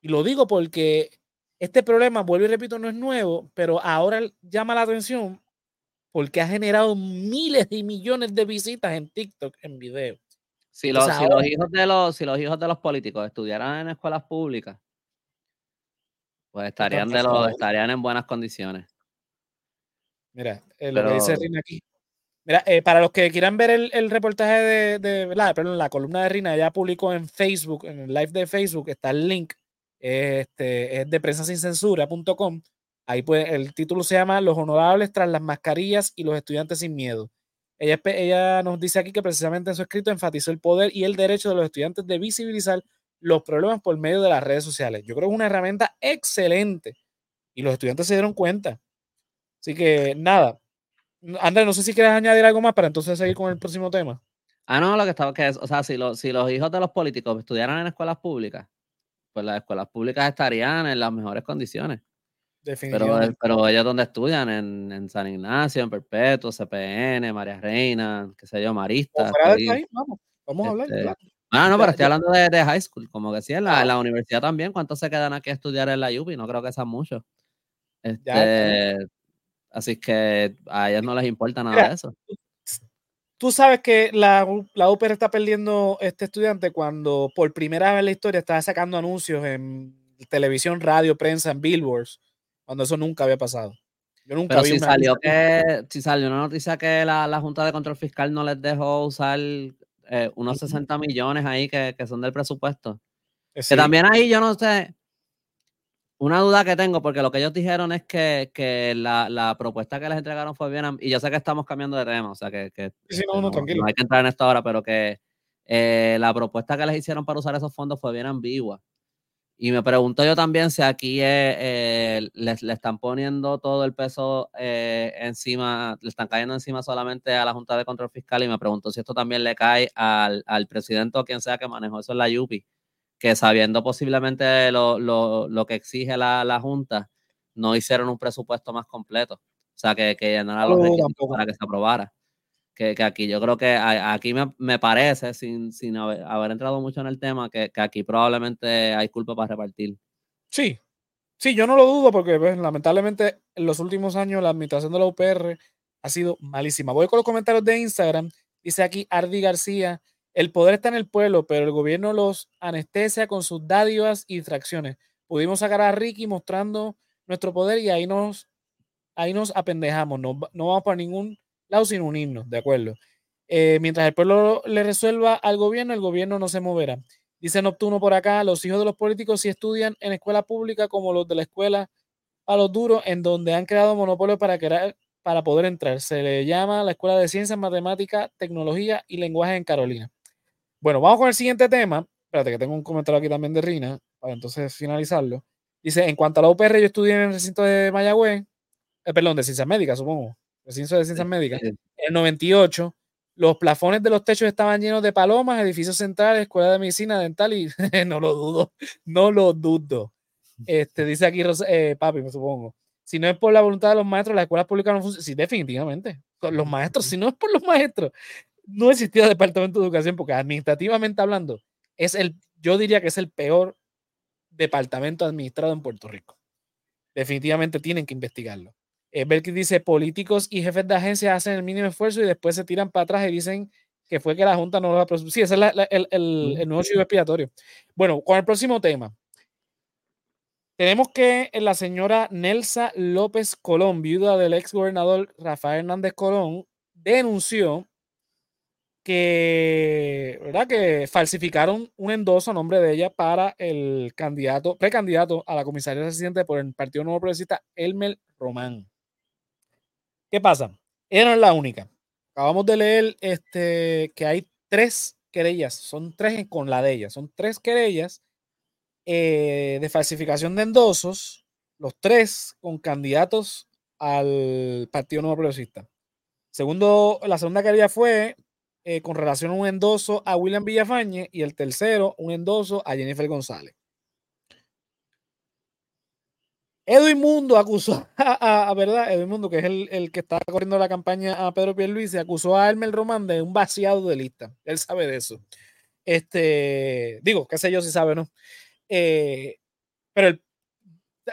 Y lo digo porque este problema, vuelvo y repito, no es nuevo, pero ahora llama la atención porque ha generado miles y millones de visitas en TikTok en video. Si los, hijos de los, si los hijos de los políticos estudiaran en escuelas públicas, pues estarían, de los, estarían en buenas condiciones. Mira, eh, lo que dice Rina aquí. Mira, eh, para los que quieran ver el, reportaje de, de la, perdón, la columna de Rina, ella publicó en Facebook, en el live de Facebook, está el link, este, es de prensaSinCensura.com. Ahí pues el título se llama Los honorables tras las mascarillas y los estudiantes sin miedo. Ella, ella nos dice aquí que precisamente en su escrito enfatizó el poder y el derecho de los estudiantes de visibilizar los problemas por medio de las redes sociales. Yo creo que es una herramienta excelente y los estudiantes se dieron cuenta. Así que nada, Andrés, no sé si quieres añadir algo más para entonces seguir con el próximo tema. Ah, no, lo que estaba, que es, o sea, si, si los hijos de los políticos estudiaran en escuelas públicas, pues las escuelas públicas estarían en las mejores condiciones. Definitivamente. Pero, pero ellos donde estudian, en, San Ignacio, en Perpetuo, CPN, María Reina, qué sé yo, Marista. vamos, vamos a hablar. Este, ah, no, pero estoy hablando de, high school, como que sí, en la, la, universidad también. ¿Cuántos se quedan aquí a estudiar en la UPI? No creo que sean muchos. Este, Así que a ellos no les importa nada de eso. Tú sabes que la, la UPR está perdiendo este estudiante cuando por primera vez en la historia está sacando anuncios en televisión, radio, prensa, en billboards, cuando eso nunca había pasado. Yo nunca vi si salió que si salió una noticia que la, la, Junta de Control Fiscal no les dejó usar eh, unos 60 millones ahí que, que son del presupuesto. Eh, que también ahí yo no sé, una duda que tengo, porque lo que ellos dijeron es que, que la, la, propuesta que les entregaron fue bien, y yo sé que estamos cambiando de tema, o sea que, que no, no, hay que entrar en esto ahora, pero que eh, la propuesta que les hicieron para usar esos fondos fue bien ambigua. Y me pregunto yo también si aquí eh, le, están poniendo todo el peso eh, encima, le están cayendo encima solamente a la Junta de Control Fiscal y me pregunto si esto también le cae al, presidente o quien sea que manejó eso en la YUPI, que sabiendo posiblemente lo, que exige la, Junta, no hicieron un presupuesto más completo. O sea, que, que llenara los requisitos para que se aprobara que, aquí yo creo que aquí me, parece, sin, sin haber, entrado mucho en el tema, que, aquí probablemente hay culpa para repartir. Sí, sí, yo no lo dudo porque pues, lamentablemente en los últimos años la administración de la UPR ha sido malísima. Voy con los comentarios de Instagram. Dice aquí Ardi García, el poder está en el pueblo, pero el gobierno los anestesia con sus dádivas y distracciones. Pudimos sacar a Ricky mostrando nuestro poder y ahí nos, ahí nos apendejamos. No, no vamos para ningún lado sin unirnos, de acuerdo. Eh, mientras el pueblo le resuelva al gobierno, el gobierno no se moverá. Dice Nocturno por acá, los hijos de los políticos sí estudian en escuela pública como los de la escuela a los duros, en donde han creado monopolios para, para poder entrar. Se le llama la Escuela de Ciencias, Matemáticas, Tecnología y Lenguaje en Carolina. Bueno, vamos con el siguiente tema. Espérate que tengo un comentario aquí también de Rina, para entonces finalizarlo. Dice, en cuanto a la UPR, yo estudié en el recinto de Mayagüez, eh, perdón, de Ciencias Médicas, supongo ciencia de Ciencias Médicas, en el 98, los plafones de los techos estaban llenos de palomas, edificios centrales, escuela de medicina dental y no lo dudo, no lo dudo. Este, dice aquí eh, papi, me supongo. Si no es por la voluntad de los maestros, las escuelas públicas no funcionan. Sí, definitivamente. Los maestros, si no es por los maestros, no existía departamento de educación, porque administrativamente hablando, es el, yo diría que es el peor departamento administrado en Puerto Rico. Definitivamente tienen que investigarlo. Eh, Belkis dice, políticos y jefes de agencia hacen el mínimo esfuerzo y después se tiran para atrás y dicen que fue que la Junta no lo ha Sí, ese es el, el, nuevo chivo expiatorio. Bueno, con el próximo tema. Tenemos que la señora Nelsa López Colón, viuda del ex gobernador Rafael Hernández Colón, denunció que, ¿verdad? que falsificaron un endoso a nombre de ella para el candidato, precandidato a la comisaría residente por el Partido Nuevo Progresista, Elmer Román. ¿Qué pasa? Ella no es la única. Acabamos de leer este, que hay tres querellas, son tres con la de ella, son tres querellas eh, de falsificación de endosos, los tres con candidatos al Partido Nuevo Progresista. Segundo, la segunda querella fue eh, con relación a un endoso a William Villafañe y el tercero, un endoso a Jennifer González. Edwin Mundo acusó a, verdad, Edwin Mundo, que es el, que está corriendo la campaña a Pedro Pierluisi, acusó a Elmer Román de un vaciado de lista. Él sabe de eso. Este, digo, qué sé yo si sabe no. Eh, pero el,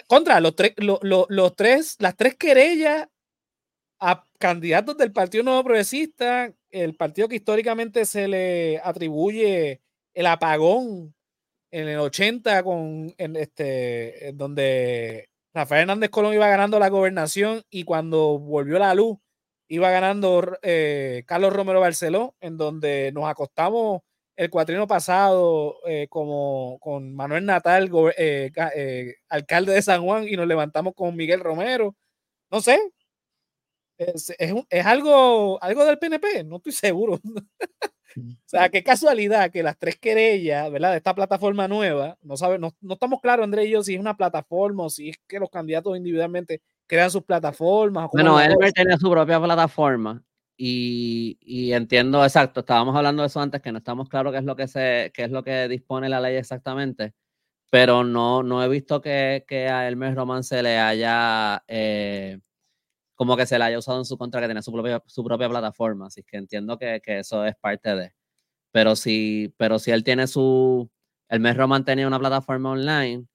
contra los tres, los tres, las tres querellas a candidatos del Partido Nuevo Progresista, el partido que históricamente se le atribuye el apagón en el 80 con en este donde Rafael Hernández Colón iba ganando la gobernación y cuando volvió la luz iba ganando eh, Carlos Romero Barceló, en donde nos acostamos el cuatrino pasado eh, como con Manuel Natal, eh, alcalde de San Juan, y nos levantamos con Miguel Romero. No sé, es, es, algo, algo del PNP, no estoy seguro. o sea, qué casualidad que las tres querellas, ¿verdad? De esta plataforma nueva, no, sabe, no, no estamos claros, André y yo, si es una plataforma o si es que los candidatos individualmente crean sus plataformas. Bueno, él tiene su propia plataforma y, y, entiendo, exacto, estábamos hablando de eso antes, que no estamos claros qué es lo que, se, qué es lo que dispone la ley exactamente, pero no, no he visto que, que a Elmer Román se le haya... Eh, como que se la haya usado en su contra, que tiene su propia, su propia plataforma. Así que entiendo que, que eso es parte de. Pero si, pero si él tiene su. El mes Roman tenía una plataforma online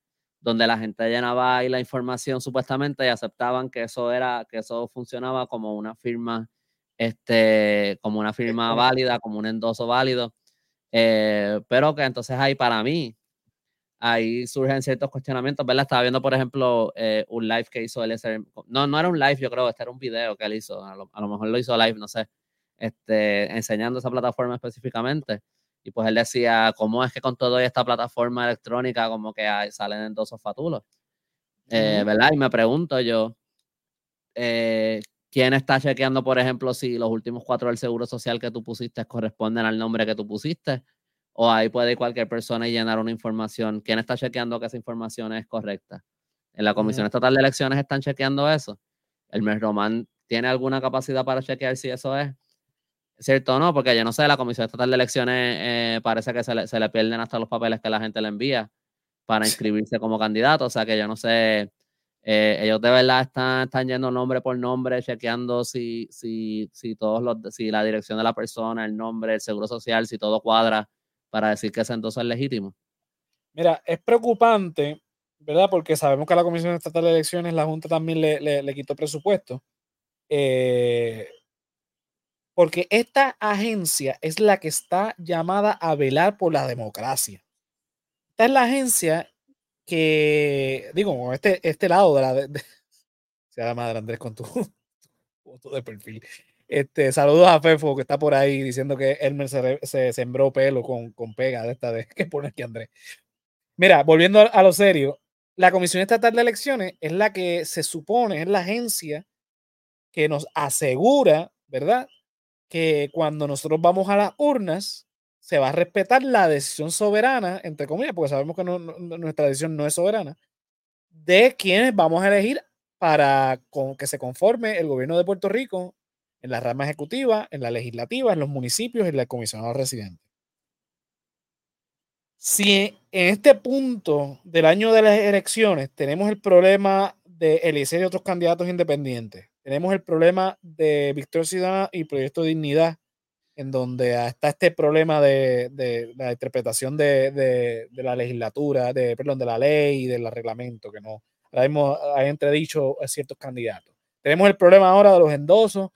donde la gente llenaba ahí la información supuestamente y aceptaban que eso era, que eso funcionaba como una firma, este, como una firma válida, como un endoso válido. Eh, pero que entonces ahí para mí, ahí surgen ciertos cuestionamientos, ¿verdad? Estaba viendo, por ejemplo, eh, un live que hizo él. No, no era un live, yo creo, este era un video que él hizo. A lo, mejor lo hizo live, no sé, este, enseñando esa plataforma específicamente. Y pues él decía, ¿cómo es que con toda esta plataforma electrónica como que hay, salen endosos fatulos? Eh, ¿Verdad? Y me pregunto yo, eh, ¿quién está chequeando, por ejemplo, si los últimos cuatro del Seguro Social que tú pusiste corresponden al nombre que tú pusiste? O ahí puede ir cualquier persona y llenar una información. ¿Quién está chequeando que esa información es correcta? En la Comisión Estatal de Elecciones están chequeando eso. El mes Román tiene alguna capacidad para chequear si eso es cierto o no, porque yo no sé, la Comisión Estatal de Elecciones eh, parece que se le, se le, pierden hasta los papeles que la gente le envía para inscribirse como candidato, o sea que yo no sé, eh, ellos de verdad están, están yendo nombre por nombre, chequeando si, si, si, todos los, si la dirección de la persona, el nombre, el seguro social, si todo cuadra para decir que entonces es legítimo. Mira, es preocupante, ¿verdad? Porque sabemos que la Comisión Estatal de Elecciones la Junta también le, le, le quitó presupuesto. Eh, porque esta agencia es la que está llamada a velar por la democracia. Esta es la agencia que, digo, este, este lado de la... De, se llama Andrés con tu foto de perfil. Este, saludos a Fefo que está por ahí diciendo que Elmer se, se sembró pelo con, con pega de esta vez que pone aquí Andrés. Mira, volviendo a, a, lo serio, la Comisión Estatal de Elecciones es la que se supone, es la agencia que nos asegura, ¿verdad? Que cuando nosotros vamos a las urnas, se va a respetar la decisión soberana, entre comillas, porque sabemos que no, no, nuestra decisión no es soberana, de quienes vamos a elegir para con, que se conforme el gobierno de Puerto Rico en la rama ejecutiva, en la legislativa, en los municipios y en la comisionado residente. Si en este punto del año de las elecciones tenemos el problema de Eliseo y otros candidatos independientes, tenemos el problema de Victoria Ciudadana y Proyecto de Dignidad, en donde está este problema de, de la interpretación de, de, de, la legislatura, de, perdón, de la ley y del reglamento, que no, ahora mismo hay entredicho a ciertos candidatos. Tenemos el problema ahora de los endosos,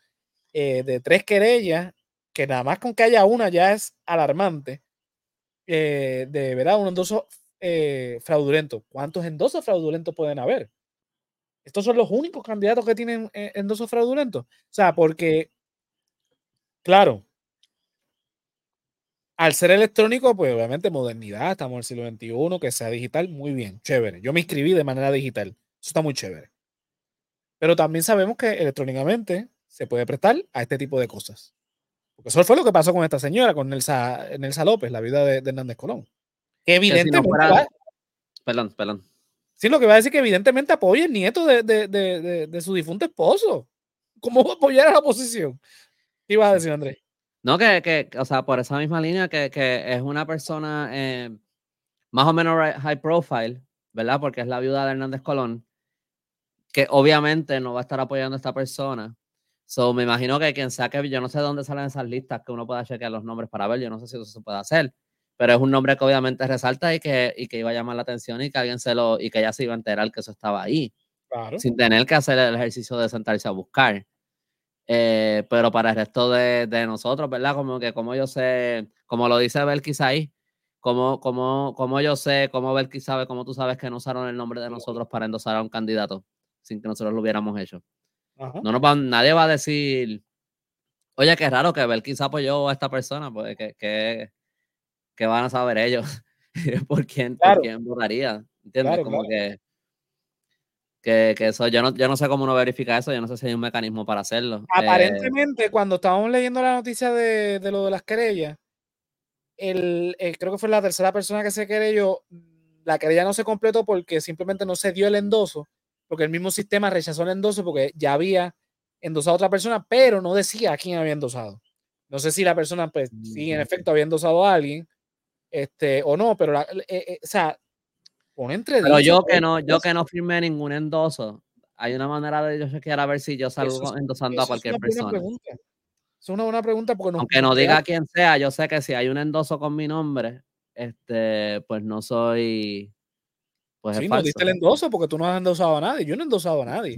eh, de tres querellas, que nada más con que haya una ya es alarmante, eh, de verdad, un endoso eh, fraudulento. ¿Cuántos endosos fraudulentos pueden haber? Estos son los únicos candidatos que tienen endosos fraudulentos. O sea, porque, claro, al ser electrónico, pues obviamente modernidad, estamos en el siglo XXI, que sea digital, muy bien, chévere. Yo me inscribí de manera digital, eso está muy chévere. Pero también sabemos que electrónicamente se puede prestar a este tipo de cosas. Porque eso fue lo que pasó con esta señora, con Nelsa, Nelsa López, la vida de, de Hernández Colón. Que evidentemente... Si no fuera... Perdón, perdón. Sí, lo que va a decir que evidentemente apoya el nieto de, de, de, de, su difunto esposo. ¿Cómo va a apoyar a la oposición? ¿Qué ibas a decir, Andrés? No, que, que, o sea, por esa misma línea, que, que es una persona eh, más o menos high profile, ¿verdad? Porque es la viuda de Hernández Colón, que obviamente no va a estar apoyando a esta persona. So, me imagino que quien saque, yo no sé dónde salen esas listas que uno pueda chequear los nombres para ver, yo no sé si eso se puede hacer pero es un nombre que obviamente resalta y que, y que iba a llamar la atención y que alguien se lo, y que ella se iba a enterar que eso estaba ahí, claro. sin tener que hacer el ejercicio de sentarse a buscar. Eh, pero para el resto de, de, nosotros, ¿verdad? Como que como yo sé, como lo dice Belkis ahí, como, como, como yo sé, como Belkis sabe, como tú sabes que no usaron el nombre de nosotros para endosar a un candidato sin que nosotros lo hubiéramos hecho. Ajá. No nos va, nadie va a decir, oye, qué raro que Belkis apoyó a esta persona, pues que, que que van a saber ellos por quién, claro. por quién votaría. ¿Entiendes? Claro, como claro. que, que, que, eso, yo no, yo no sé cómo uno verifica eso, yo no sé si hay un mecanismo para hacerlo. Aparentemente, eh, cuando estábamos leyendo la noticia de, de lo de las querellas, el, el, creo que fue la tercera persona que se querelló, la querella no se completó porque simplemente no se dio el endoso, porque el mismo sistema rechazó el endoso porque ya había endosado a otra persona, pero no decía a quién había endosado. No sé si la persona, pues, sí, en efecto, había endosado a alguien, este, o no, pero, la, eh, eh, o sea, pone entre Pero yo que no, yo que no firmé ningún endoso, hay una manera de yo chequear a ver si yo salgo eso, endosando eso a cualquier es una persona. Pregunta. Es una buena pregunta porque no, Aunque no diga quién sea, yo sé que si hay un endoso con mi nombre, este, pues no soy. Pues sí, es no diste el endoso porque tú no has endosado a nadie. Yo no he endosado a nadie.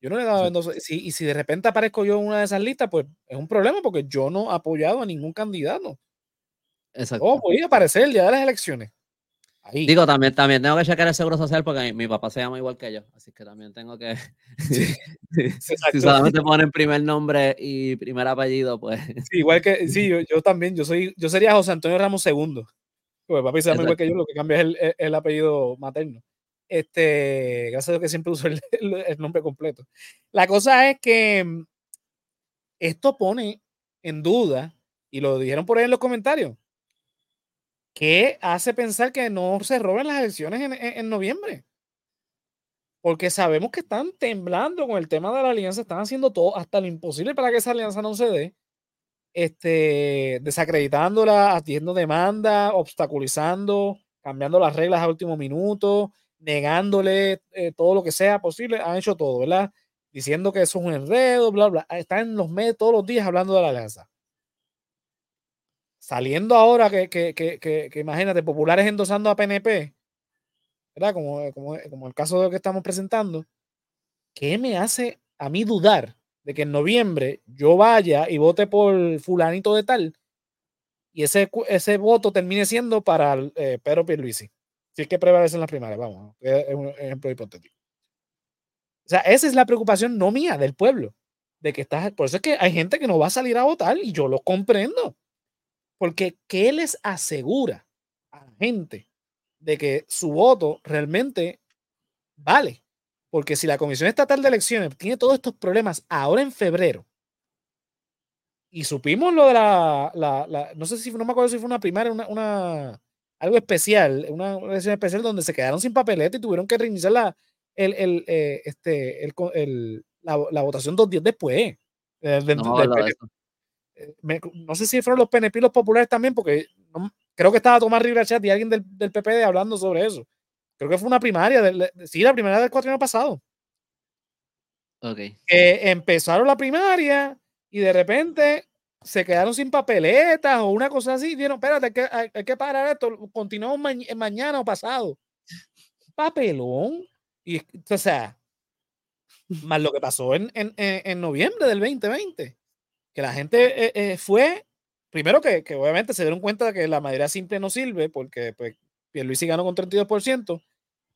Yo no le he dado endoso. Si, y si de repente aparezco yo en una de esas listas, pues es un problema porque yo no he apoyado a ningún candidato. Exacto. Oh, voy a aparecer el día de las elecciones. Ahí. Digo, también, también tengo que checar el seguro social porque mi, mi, papá se llama igual que yo, así que también tengo que. Sí. si solamente ponen primer nombre y primer apellido, pues. Sí, igual que. Sí, yo, yo, también. Yo soy, yo sería José Antonio Ramos II. Porque papi se llama igual que yo, lo que cambia es el, el, el, apellido materno. Este, gracias a Dios que siempre uso el, el nombre completo. La cosa es que mm, esto pone en duda, y lo dijeron por ahí en los comentarios, ¿qué hace pensar que no se roben las elecciones en, noviembre? Porque sabemos que están temblando con el tema de la alianza, están haciendo todo hasta lo imposible para que esa alianza no se dé, este, desacreditándola, haciendo demanda, obstaculizando, cambiando las reglas a último minuto, negándole eh, todo lo que sea posible, han hecho todo, ¿verdad? Diciendo que eso es un enredo, bla, bla. Están en los medios todos los días hablando de la alianza saliendo ahora que, que, que, que, imagínate, populares endosando a PNP, ¿verdad? Como, como, como el caso de lo que estamos presentando, ¿qué me hace a mí dudar de que en noviembre yo vaya y vote por fulanito de tal y ese, ese voto termine siendo para eh, Pedro Pierluisi? Si es que prevalece en las primarias, vamos, es un ejemplo hipotético. O sea, esa es la preocupación no mía, del pueblo, de que estás, por eso es que hay gente que no va a salir a votar y yo lo comprendo. Porque ¿qué les asegura a la gente de que su voto realmente vale? Porque si la Comisión Estatal de Elecciones tiene todos estos problemas ahora en febrero, y supimos lo de la, no sé si, no me acuerdo si fue una primaria, una, algo especial, una elección especial donde se quedaron sin papeleta y tuvieron que reiniciar la, el, el, eh, este, el, la, votación dos días después. Eh, eh, no sé si fueron los PNP los populares también, porque creo que estaba Tomás Rivera Chat y alguien del, del, PPD hablando sobre eso. Creo que fue una primaria, sí, la primaria del cuatro años pasado. Ok. empezaron la primaria y de repente se quedaron sin papeletas o una cosa así. Dieron, espérate, hay que, hay, que parar esto. Continuamos mañana o pasado. Papelón. Y, o sea, más lo que pasó en, en, en noviembre del 2020 que la gente eh, eh, fue, primero que, que, obviamente se dieron cuenta de que la mayoría simple no sirve, porque pues, Pierluisi ganó con 32%,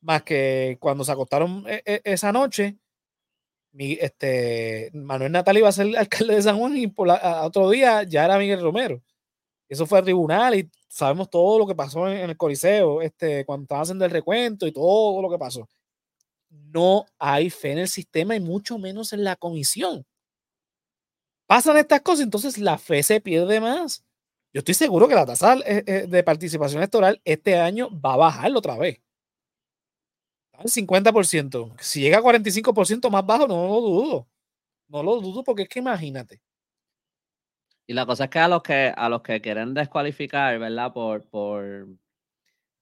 más que cuando se acostaron eh, esa noche, mi, este, Manuel Natal iba a ser alcalde de San Juan y por otro día ya era Miguel Romero. Eso fue al tribunal y sabemos todo lo que pasó en, el Coliseo, este, cuando estaban haciendo el recuento y todo lo que pasó. No hay fe en el sistema y mucho menos en la comisión pasan estas cosas, entonces la fe se pierde más. Yo estoy seguro que la tasa eh, eh, de participación electoral este año va a bajar otra vez. Al 50%. Si llega a 45% más bajo, no lo dudo. No lo dudo porque es que imagínate. Y la cosa es que a los que, a los que quieren descualificar, ¿verdad? Por, por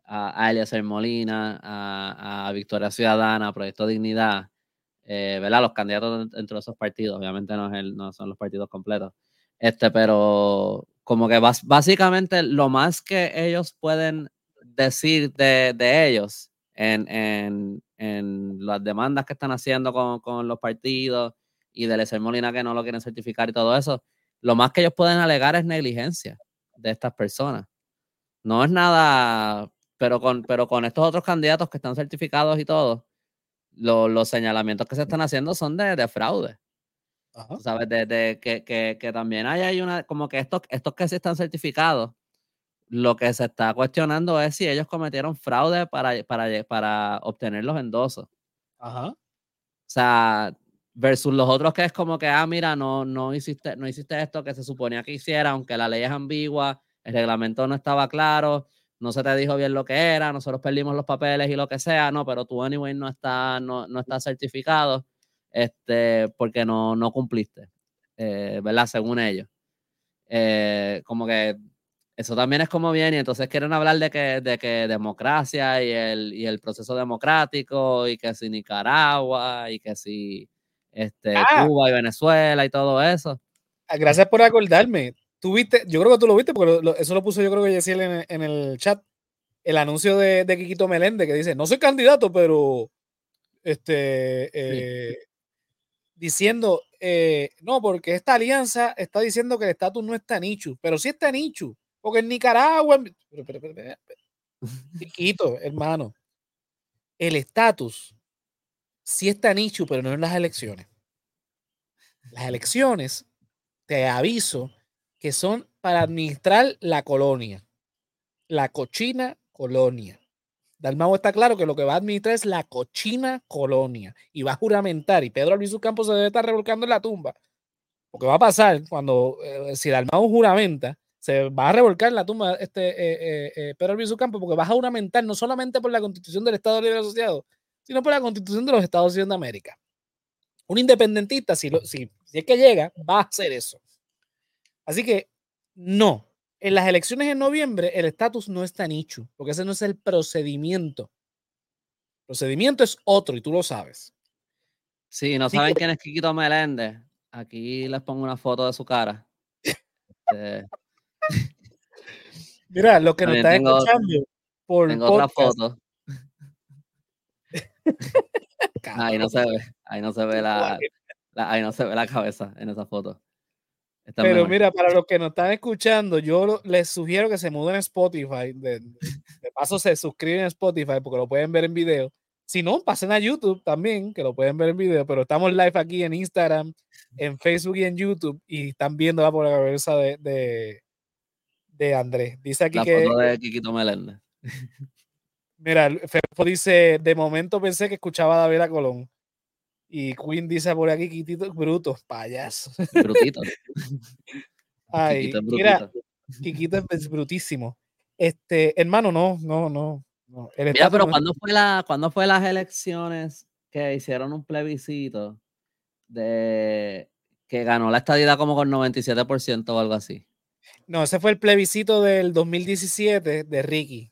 a, a Molina, a, Victoria Ciudadana, Proyecto Dignidad, eh, ¿verdad? Los candidatos dentro de esos partidos, obviamente no, es el, no son los partidos completos, este, pero como que básicamente lo más que ellos pueden decir de, de ellos en, en, en, las demandas que están haciendo con, con los partidos y de Lecer Molina que no lo quieren certificar y todo eso, lo más que ellos pueden alegar es negligencia de estas personas. No es nada, pero con, pero con estos otros candidatos que están certificados y todo, los señalamientos que se están haciendo son de, de fraude. ¿Sabes? De, que, que, que, también hay, hay una, como que estos, estos que sí están certificados, lo que se está cuestionando es si ellos cometieron fraude para, para, para obtener los endosos. Ajá. O sea, versus los otros que es como que, ah, mira, no, no, hiciste, no hiciste esto que se suponía que hiciera, aunque la ley es ambigua, el reglamento no estaba claro, no se te dijo bien lo que era, nosotros perdimos los papeles y lo que sea, no, pero tú anyway no está, no, no está certificado este, porque no, no cumpliste, eh, ¿verdad? Según ellos. Eh, como que eso también es como bien, y entonces quieren hablar de que, de que democracia y el, y el proceso democrático, y que si Nicaragua, y que si este, ah. Cuba y Venezuela y todo eso. Ah, gracias por acordarme viste, yo creo que tú lo viste, porque eso lo puso yo creo que Yesiel en, en el chat, el anuncio de, de Quiquito Meléndez que dice, no soy candidato, pero este, eh, diciendo, eh, no, porque esta alianza está diciendo que el estatus no está en Ichu, pero sí está en Ichu, porque en Nicaragua, Quiquito, hermano, el estatus sí está en Ichu, pero no en las elecciones. Las elecciones, te aviso, que son para administrar la colonia, la cochina colonia. Dalmau está claro que lo que va a administrar es la cochina colonia y va a juramentar. Y Pedro Luis Campos se debe estar revolcando en la tumba. Lo que va a pasar cuando, eh, si Dalmau juramenta, se va a revolcar la tumba este eh, eh, eh, Pedro Albizu Campo porque vas a juramentar no solamente por la constitución del Estado Libre Asociado, sino por la constitución de los Estados Unidos de América. Un independentista, si, si, si es que llega, va a hacer eso. Así que no, en las elecciones en noviembre el estatus no está nicho, porque ese no es el procedimiento. El procedimiento es otro y tú lo sabes. Sí, no saben quién es Quiquito Meléndez. Aquí les pongo una foto de su cara. Este, Mira, lo que nos está escuchando por tengo otra foto. ahí no se ve, ahí no se ve la, ahí no se ve la cabeza en esa foto. Pero mira, para los que nos están escuchando, yo les sugiero que se muden a Spotify. De, de, paso, se suscriben a Spotify porque lo pueden ver en video. Si no, pasen a YouTube también, que lo pueden ver en video. Pero estamos live aquí en Instagram, en Facebook y en YouTube. Y están viendo por la cabeza de, de, de Andrés. Dice aquí la que. Foto de Kikito Meléndez. Mira, Fefo dice: De momento pensé que escuchaba a David Colón. Y Queen dice por aquí, Quitito, bruto, payaso. Brutito. Ay, mira, Quiquito es brutísimo. Este, hermano, no, no, no. no. Mira, pero ¿cuándo fue, la, ¿cuándo fue las elecciones que hicieron un plebiscito de que ganó la estadidad como con 97% o algo así? No, ese fue el plebiscito del 2017 de Ricky.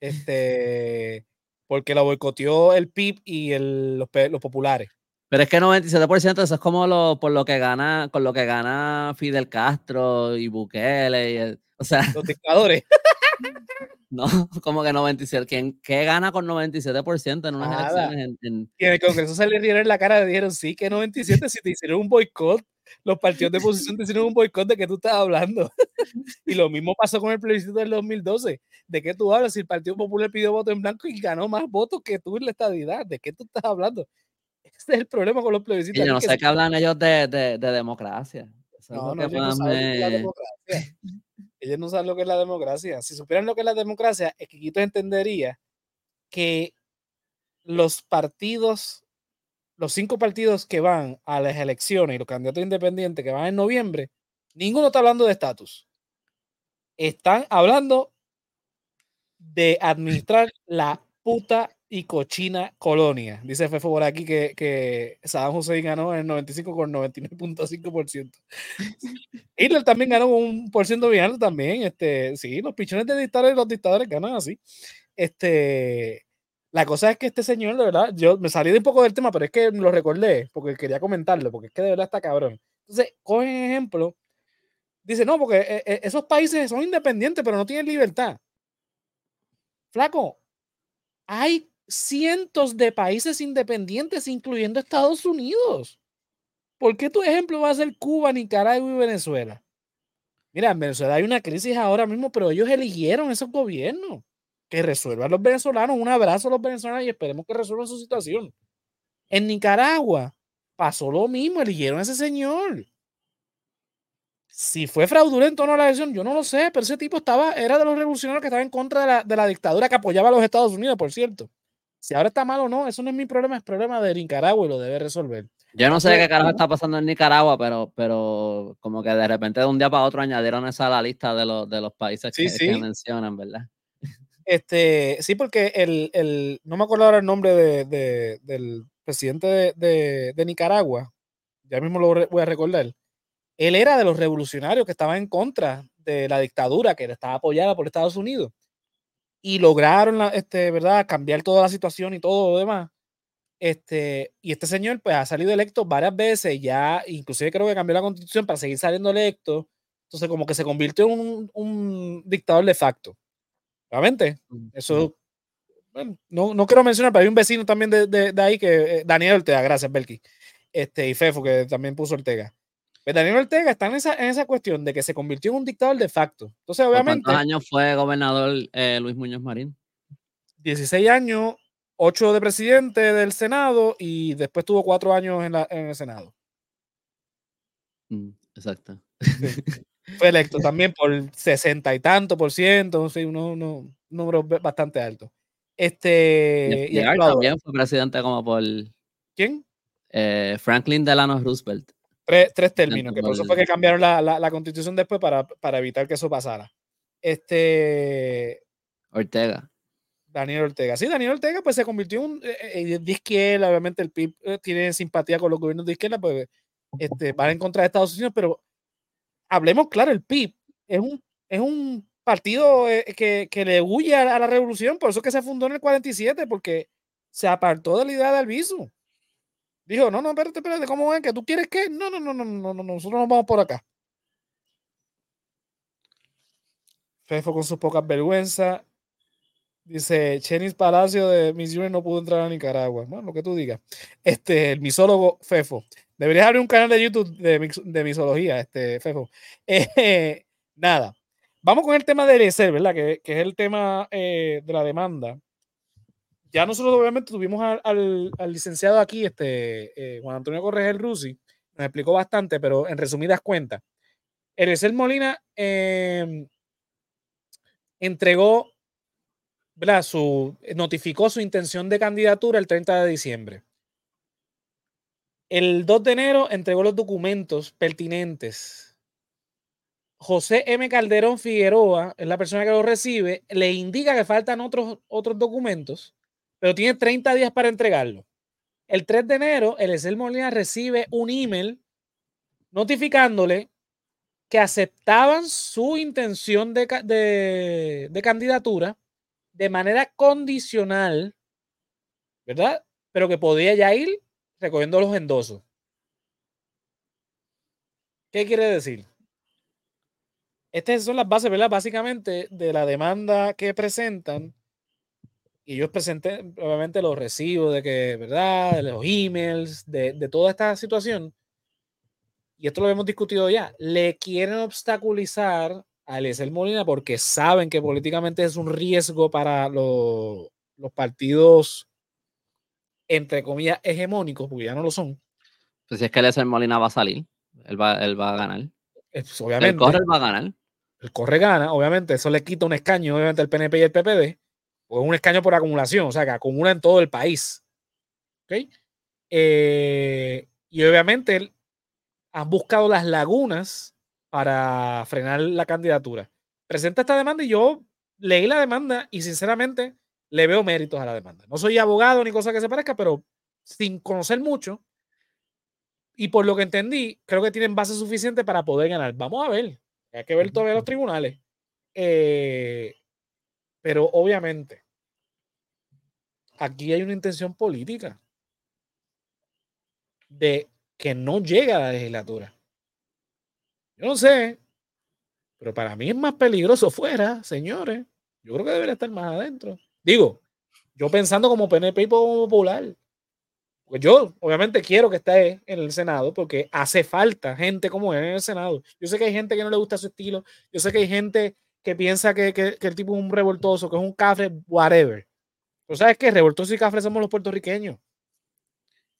Este, porque lo boicoteó el PIB y el, los, los populares. Pero es que 97% eso es como lo, por lo que gana, con lo que gana Fidel Castro y Bukele. Y, o sea. Los dictadores. No, como que 97. ¿Quién, ¿Qué gana con 97% en unas elecciones? En, Y en el Congreso se le dieron la cara y dijeron, sí, que 97 si te hicieron un boicot. Los partidos de oposición te hicieron un boicot de que tú estás hablando. y lo mismo pasó con el plebiscito del 2012. ¿De qué tú hablas? Si el Partido Popular pidió voto en blanco y ganó más votos que tú en la estadidad, ¿de qué tú estás hablando? Ese es el problema con los plebiscitos. yo no sé qué hablan ellos de, de, de democracia. No, no, ellos no saben la democracia. ellos no saben lo que es la democracia. Si supieran lo que es la democracia, Esquiquito entendería que los partidos, los cinco partidos que van a las elecciones y los candidatos independientes que van en noviembre, ninguno está hablando de estatus. Están hablando de administrar la puta y cochina colonia. Dice Fefo por aquí que, que Saddam Hussein ganó el 95 con 99.5%. Hitler también ganó un por ciento bien alto también. Este, sí, los pichones de dictadores y los dictadores ganan así. Este, la cosa es que este señor, de verdad, yo me salí de un poco del tema, pero es que lo recordé porque quería comentarlo, porque es que de verdad está cabrón. Entonces, cogen ejemplo. Dice, no, porque eh, eh, esos países son independientes, pero no tienen libertad. Flaco, hay cientos de países independientes, incluyendo Estados Unidos. ¿Por qué tu ejemplo va a ser Cuba, Nicaragua y Venezuela? Mira, en Venezuela hay una crisis ahora mismo, pero ellos eligieron esos gobiernos. Que resuelvan los venezolanos. Un abrazo a los venezolanos y esperemos que resuelvan su situación. En Nicaragua pasó lo mismo, eligieron a ese señor. Si fue fraudulento o no la elección, yo no lo sé, pero ese tipo estaba, era de los revolucionarios que estaban en contra de la, de la dictadura que apoyaba a los Estados Unidos, por cierto. Si ahora está mal o no, eso no es mi problema, es problema de Nicaragua y lo debe resolver. Yo no sé qué carajo está pasando en Nicaragua, pero, pero como que de repente de un día para otro añadieron esa a la lista de los, de los países Sí, que, sí. que mencionan, ¿verdad? Este, sí, porque el, el- no me acuerdo ahora el nombre de, de- del presidente de, de- de Nicaragua, ya mismo lo voy a recordar. Él era de los revolucionarios que estaban en contra de la dictadura que estaba apoyada por Estados Unidos. Y lograron, la- este, ¿verdad?, cambiar toda la situación y todo lo demás. Este, y este señor, pues, ha salido electo varias veces, ya, inclusive creo que cambió la constitución para seguir saliendo electo. Entonces, como que se convirtió en un, un dictador de facto. Obviamente, eso, bueno, no, no quiero mencionar, pero hay un vecino también de, de- de ahí que, eh, Daniel Ortega, gracias, Belki, este, y Fefo, que también puso Ortega. Pero Daniel Ortega está en esa, en esa cuestión de que se convirtió en un dictador de facto. Entonces, ¿Por obviamente, cuántos años fue gobernador eh, Luis Muñoz Marín? 16 años, 8 de presidente del Senado y después tuvo 4 años en, la- en el Senado. Mm, exacto. Fue electo también por 60 y tanto por ciento, sí, uno, uno- número bastante alto. Este, y actuado. también fue presidente como por ¿Quién? eh, Franklin Delano Roosevelt. Tres, tres términos, que por eso fue que cambiaron la, la, la constitución después para, para, evitar que eso pasara. Este. Ortega. Daniel Ortega. Sí, Daniel Ortega pues se convirtió en un, eh, eh, de izquierda, obviamente el PIB eh, tiene simpatía con los gobiernos de izquierda, pues este, van en contra de Estados Unidos, pero hablemos claro, el PIB es un, es un partido que, que, le huye a, la revolución, por eso que se fundó en el 47, porque se apartó de la idea del viso. Dijo, no, no, espérate, espérate, ¿cómo ven? ¿Que tú quieres qué? No, no, no, no, no, no, nosotros nos vamos por acá. Fefo con sus pocas vergüenzas. Dice, Chenis Palacio de Misiones no pudo entrar a Nicaragua. Bueno, lo que tú digas. Este, el misólogo Fefo. Deberías abrir un canal de YouTube de, de misología, este, Fefo. Eh, nada. Vamos con el tema de ESER, ¿verdad? Que, que, es el tema eh, de la demanda ya nosotros obviamente tuvimos al, licenciado aquí, este, eh, Juan Antonio Corregel Rusi, nos explicó bastante, pero en resumidas cuentas, Erecer Molina em, entregó, ¿verdad? Su, notificó su intención de candidatura el 30 de diciembre. El 2 de enero entregó los documentos pertinentes. José M. Calderón Figueroa es la persona que lo recibe, le indica que faltan otros, otros documentos pero tiene 30 días para entregarlo. El 3 de enero, el Esel Molina recibe un email notificándole que aceptaban su intención de, de, candidatura de manera condicional, ¿verdad? Pero que podía ya ir recogiendo los endosos. ¿Qué quiere decir? Estas son las bases, ¿verdad? Básicamente de la demanda que presentan y yo presenté, obviamente, los recibos de que, ¿verdad? De los emails, de, de toda esta situación. Y esto lo hemos discutido ya. Le quieren obstaculizar a Eliezer Molina porque saben que políticamente es un riesgo para los, los partidos, entre comillas, hegemónicos, porque ya no lo son. Pues si es que Eliezer Molina va a salir, él va, él va a ganar. Pues, obviamente. El corre va a ganar. El corre gana, obviamente. Eso le quita un escaño, obviamente, al PNP y el PPD o es un escaño por acumulación, o sea, que acumula en todo el país. ¿Ok? Eh, y obviamente han buscado las lagunas para frenar la candidatura. Presenta esta demanda y yo leí la demanda y sinceramente le veo méritos a la demanda. No soy abogado ni cosa que se parezca, pero sin conocer mucho y por lo que entendí, creo que tienen base suficiente para poder ganar. Vamos a ver. Hay que ver todavía los tribunales. Eh, pero obviamente, aquí hay una intención política de que no llega a la legislatura. Yo no sé, pero para mí es más peligroso fuera, señores. Yo creo que debería estar más adentro. Digo, yo pensando como PNP y popular. Porque yo, obviamente, quiero que esté en el Senado porque hace falta gente como él en el Senado. Yo sé que hay gente que no le gusta su estilo. Yo sé que hay gente que piensa que, el tipo es un revoltoso, que es un cafre, whatever. Pero sabes que revoltoso y cafre somos los puertorriqueños.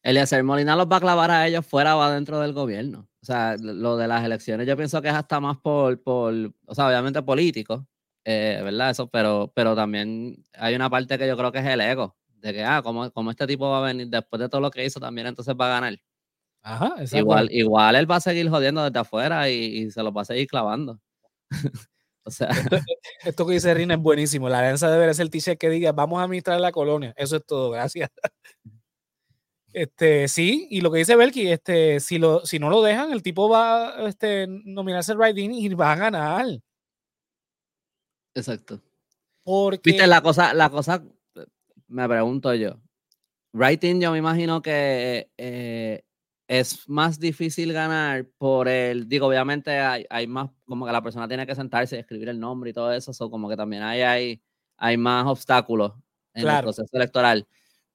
Eliezer Molina los va a clavar a ellos fuera o adentro del gobierno. O sea, lo de las elecciones yo pienso que es hasta más por, por o sea, obviamente político, eh, ¿verdad? Eso, pero, pero también hay una parte que yo creo que es el ego, de que, ah, como, como este tipo va a venir después de todo lo que hizo, también entonces va a ganar. Ajá, igual, igual él va a seguir jodiendo desde afuera y, y se los va a seguir clavando. O sea. Esto, que dice Rina es buenísimo. La alianza debe ser el t-shirt que diga, vamos a administrar la colonia. Eso es todo, gracias. Este, sí, y lo que dice Belki, este, si, lo, si no lo dejan, el tipo va a este, nominarse al Riding y va a ganar. Exacto. Porque... Viste, la cosa, la cosa, me pregunto yo. Writing, yo me imagino que eh, es más difícil ganar por el, digo, obviamente hay, hay, más, como que la persona tiene que sentarse y escribir el nombre y todo eso, o como que también hay, hay, hay más obstáculos en el proceso electoral.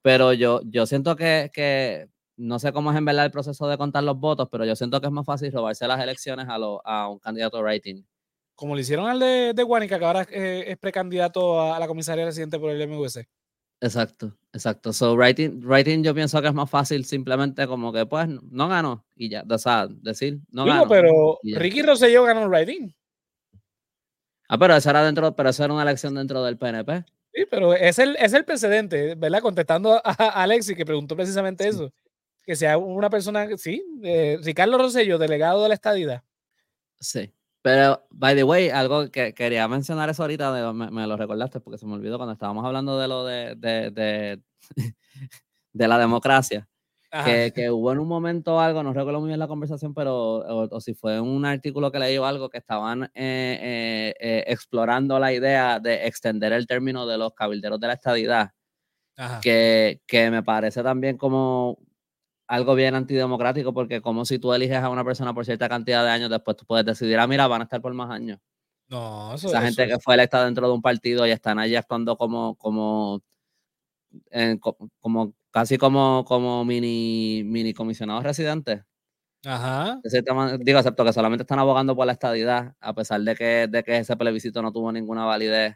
Pero yo, yo siento que, que, no sé cómo es en verdad el proceso de contar los votos, pero yo siento que es más fácil robarse las elecciones a, lo, a un candidato rating. Como lo hicieron al de, de Guanica, que ahora eh, es precandidato a, la comisaría residente por el MVC. Exacto, exacto. So, writing, writing yo pienso que es más fácil simplemente como que, pues, no ganó y ya, o sea, decir, no ganó. pero Ricky Rosselló ganó el writing. Ah, pero eso era dentro, pero eso era una elección dentro del PNP. Sí, pero es el, es el precedente, ¿verdad? Contestando a, Alexi, que preguntó precisamente eso. que sea una persona, sí, eh, Ricardo Rosello, delegado de la estadidad. Sí. Pero, by the way, algo que quería mencionar eso ahorita, me, lo recordaste porque se me olvidó cuando estábamos hablando de lo de, de, de, la democracia. Que, que, hubo en un momento algo, no recuerdo muy bien la conversación, pero o, si fue un artículo que leí o algo, que estaban eh, eh, eh, explorando la idea de extender el término de los cabilderos de la estadidad, que, que, me parece también como algo bien antidemocrático, porque como si tú eliges a una persona por cierta cantidad de años, después tú puedes decidir, ah, mira, van a estar por más años. No, eso Esa gente que fue electa dentro de un partido y están allí actuando como, como, como casi como, como mini, mini comisionados residentes. Ajá. Digo, excepto que solamente están abogando por la estadidad, a pesar de que, de que ese plebiscito no tuvo ninguna validez.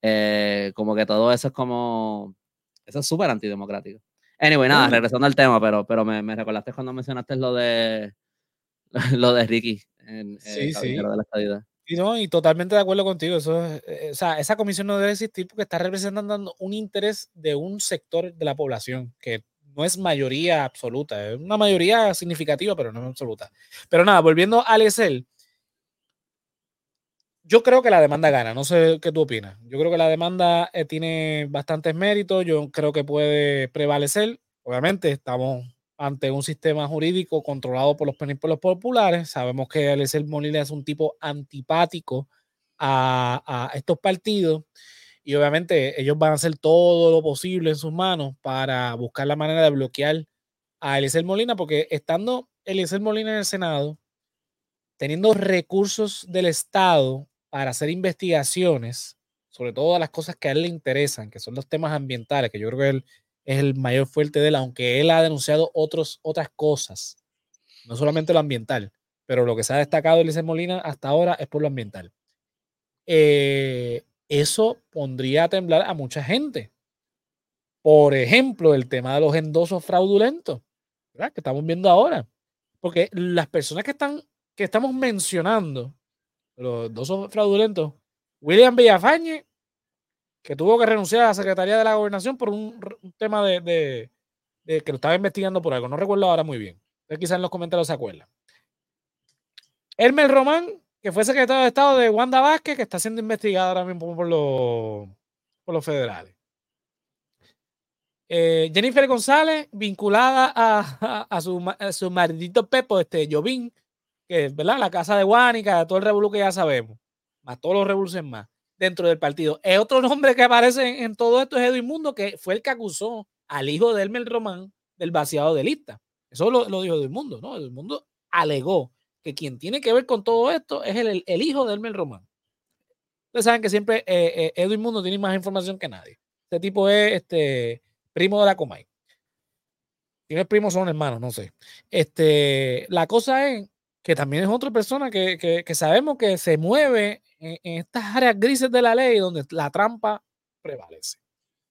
Eh, como que todo eso es como. Eso es súper antidemocrático. Anyway, nada, regresando al tema, pero, pero me, me, recordaste cuando mencionaste lo de lo de Ricky en, sí, sí. de la estadidad. Y, no, y totalmente de acuerdo contigo. Eso, eh, o sea, esa comisión no debe existir porque está representando un interés de un sector de la población que no es mayoría absoluta, es una mayoría significativa, pero no es absoluta. Pero nada, volviendo al ESL, yo creo que la demanda gana, no sé qué tú opinas. Yo creo que la demanda eh, tiene bastantes méritos, yo creo que puede prevalecer. Obviamente, estamos ante un sistema jurídico controlado por los los populares. Sabemos que Alessel Molina es un tipo antipático a, estos partidos y obviamente ellos van a hacer todo lo posible en sus manos para buscar la manera de bloquear a Eliezer Molina, porque estando Eliezer Molina en el Senado, teniendo recursos del Estado para hacer investigaciones sobre todas las cosas que a él le interesan, que son los temas ambientales, que yo creo que él es el mayor fuerte de él, aunque él ha denunciado otros, otras cosas, no solamente lo ambiental, pero lo que se ha destacado de Molina hasta ahora es por lo ambiental. Eh, eso pondría a temblar a mucha gente. Por ejemplo, el tema de los endosos fraudulentos, ¿verdad? que estamos viendo ahora. Porque las personas que, están, que estamos mencionando, los endosos fraudulentos, William Villafañe que tuvo que renunciar a la Secretaría de la Gobernación por un, tema de, que lo estaba investigando por algo. No recuerdo ahora muy bien. Ustedes quizás en los comentarios se acuerdan. Elmer Román, que fue secretario de Estado de Wanda Vázquez, que está siendo investigado ahora mismo por los, por los federales. Eh, Jennifer González, vinculada a, su, a, su, maridito Pepo, este Jovín, ¿verdad? la casa de Guánica, todo el revolú que ya sabemos, más todos los revoluciones más dentro del partido. Es otro nombre que aparece en, todo esto es Edwin Mundo, que fue el que acusó al hijo de Elmer Román del vaciado de lista. Eso lo, dijo Edwin Mundo, ¿no? Edwin Mundo alegó que quien tiene que ver con todo esto es el, el hijo de Elmer Román. Ustedes saben que siempre eh, eh, Edwin Mundo tiene más información que nadie. Este tipo es este, primo de la Comay. Tiene primos son hermanos, no sé. Este, la cosa es que también es otra persona que, que sabemos que se mueve en, estas áreas grises de la ley donde la trampa prevalece.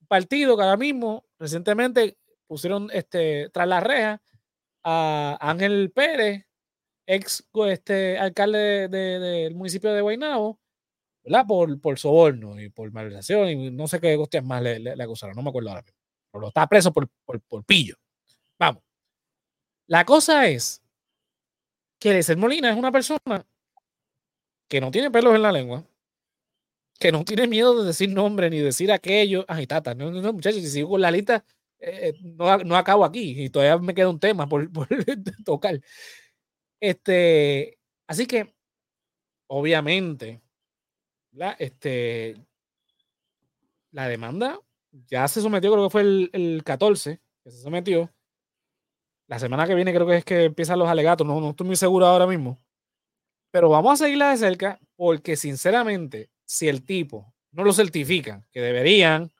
Un partido que ahora mismo, recientemente, pusieron este, tras la reja a Ángel Pérez, ex este, alcalde del municipio de Guaynabo, ¿verdad? Por, por soborno y por malversación y no sé qué hostias más le, acusaron, no me acuerdo ahora mismo. Pero está preso por, por, por pillo. Vamos. La cosa es que Eliezer Molina es una persona que no tiene pelos en la lengua, que no tiene miedo de decir nombre ni decir aquello. Ay, tata, no, no, muchachos, si sigo con la lista, eh, no, no, acabo aquí y todavía me queda un tema por, por tocar. Este, así que, obviamente, la, este, la demanda ya se sometió, creo que fue el, el 14, que se sometió. La semana que viene creo que es que empiezan los alegatos, no, no estoy muy seguro ahora mismo. Pero vamos a seguirla de cerca porque sinceramente, si el tipo no lo certifican, que deberían,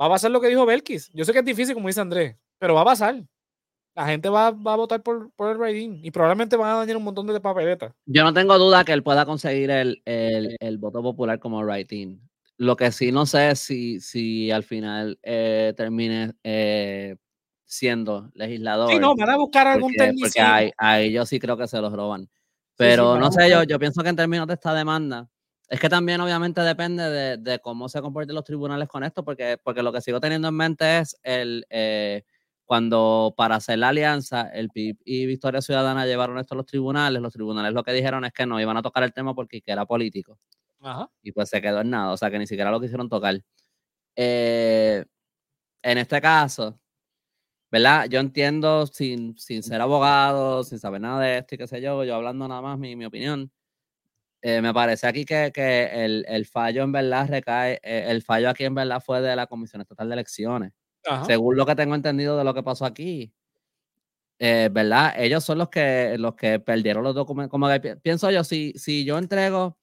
va a pasar lo que dijo Belkis. Yo sé que es difícil, como dice Andrés, pero va a pasar. La gente va, a votar por, por el rating y probablemente van a dañar un montón de papeletas. Yo no tengo duda que él pueda conseguir el, voto popular como rating. Lo que sí no sé es si, si al final eh, termine eh, siendo legislador. Sí, no, van a buscar algún técnico. Porque a, ellos sí creo que se los roban. Pero no sé, yo, yo pienso que en términos de esta demanda, es que también obviamente depende de, de, cómo se comporten los tribunales con esto, porque, porque lo que sigo teniendo en mente es el, eh, cuando para hacer la alianza, el PIB y Victoria Ciudadana llevaron esto a los tribunales, los tribunales lo que dijeron es que no iban a tocar el tema porque era político. Y pues se quedó en nada, o sea que ni siquiera lo quisieron tocar. Eh, en este caso, ¿verdad? Yo entiendo sin, sin ser abogado, sin saber nada de esto y qué sé yo, yo hablando nada más mi, mi opinión. Eh, me parece aquí que, que el, el, fallo en verdad recae, eh, el fallo aquí en verdad fue de la Comisión Estatal de Elecciones. Según lo que tengo entendido de lo que pasó aquí, eh, ¿verdad? Ellos son los que, los que perdieron los documentos. Como que pienso yo, si, si yo entrego,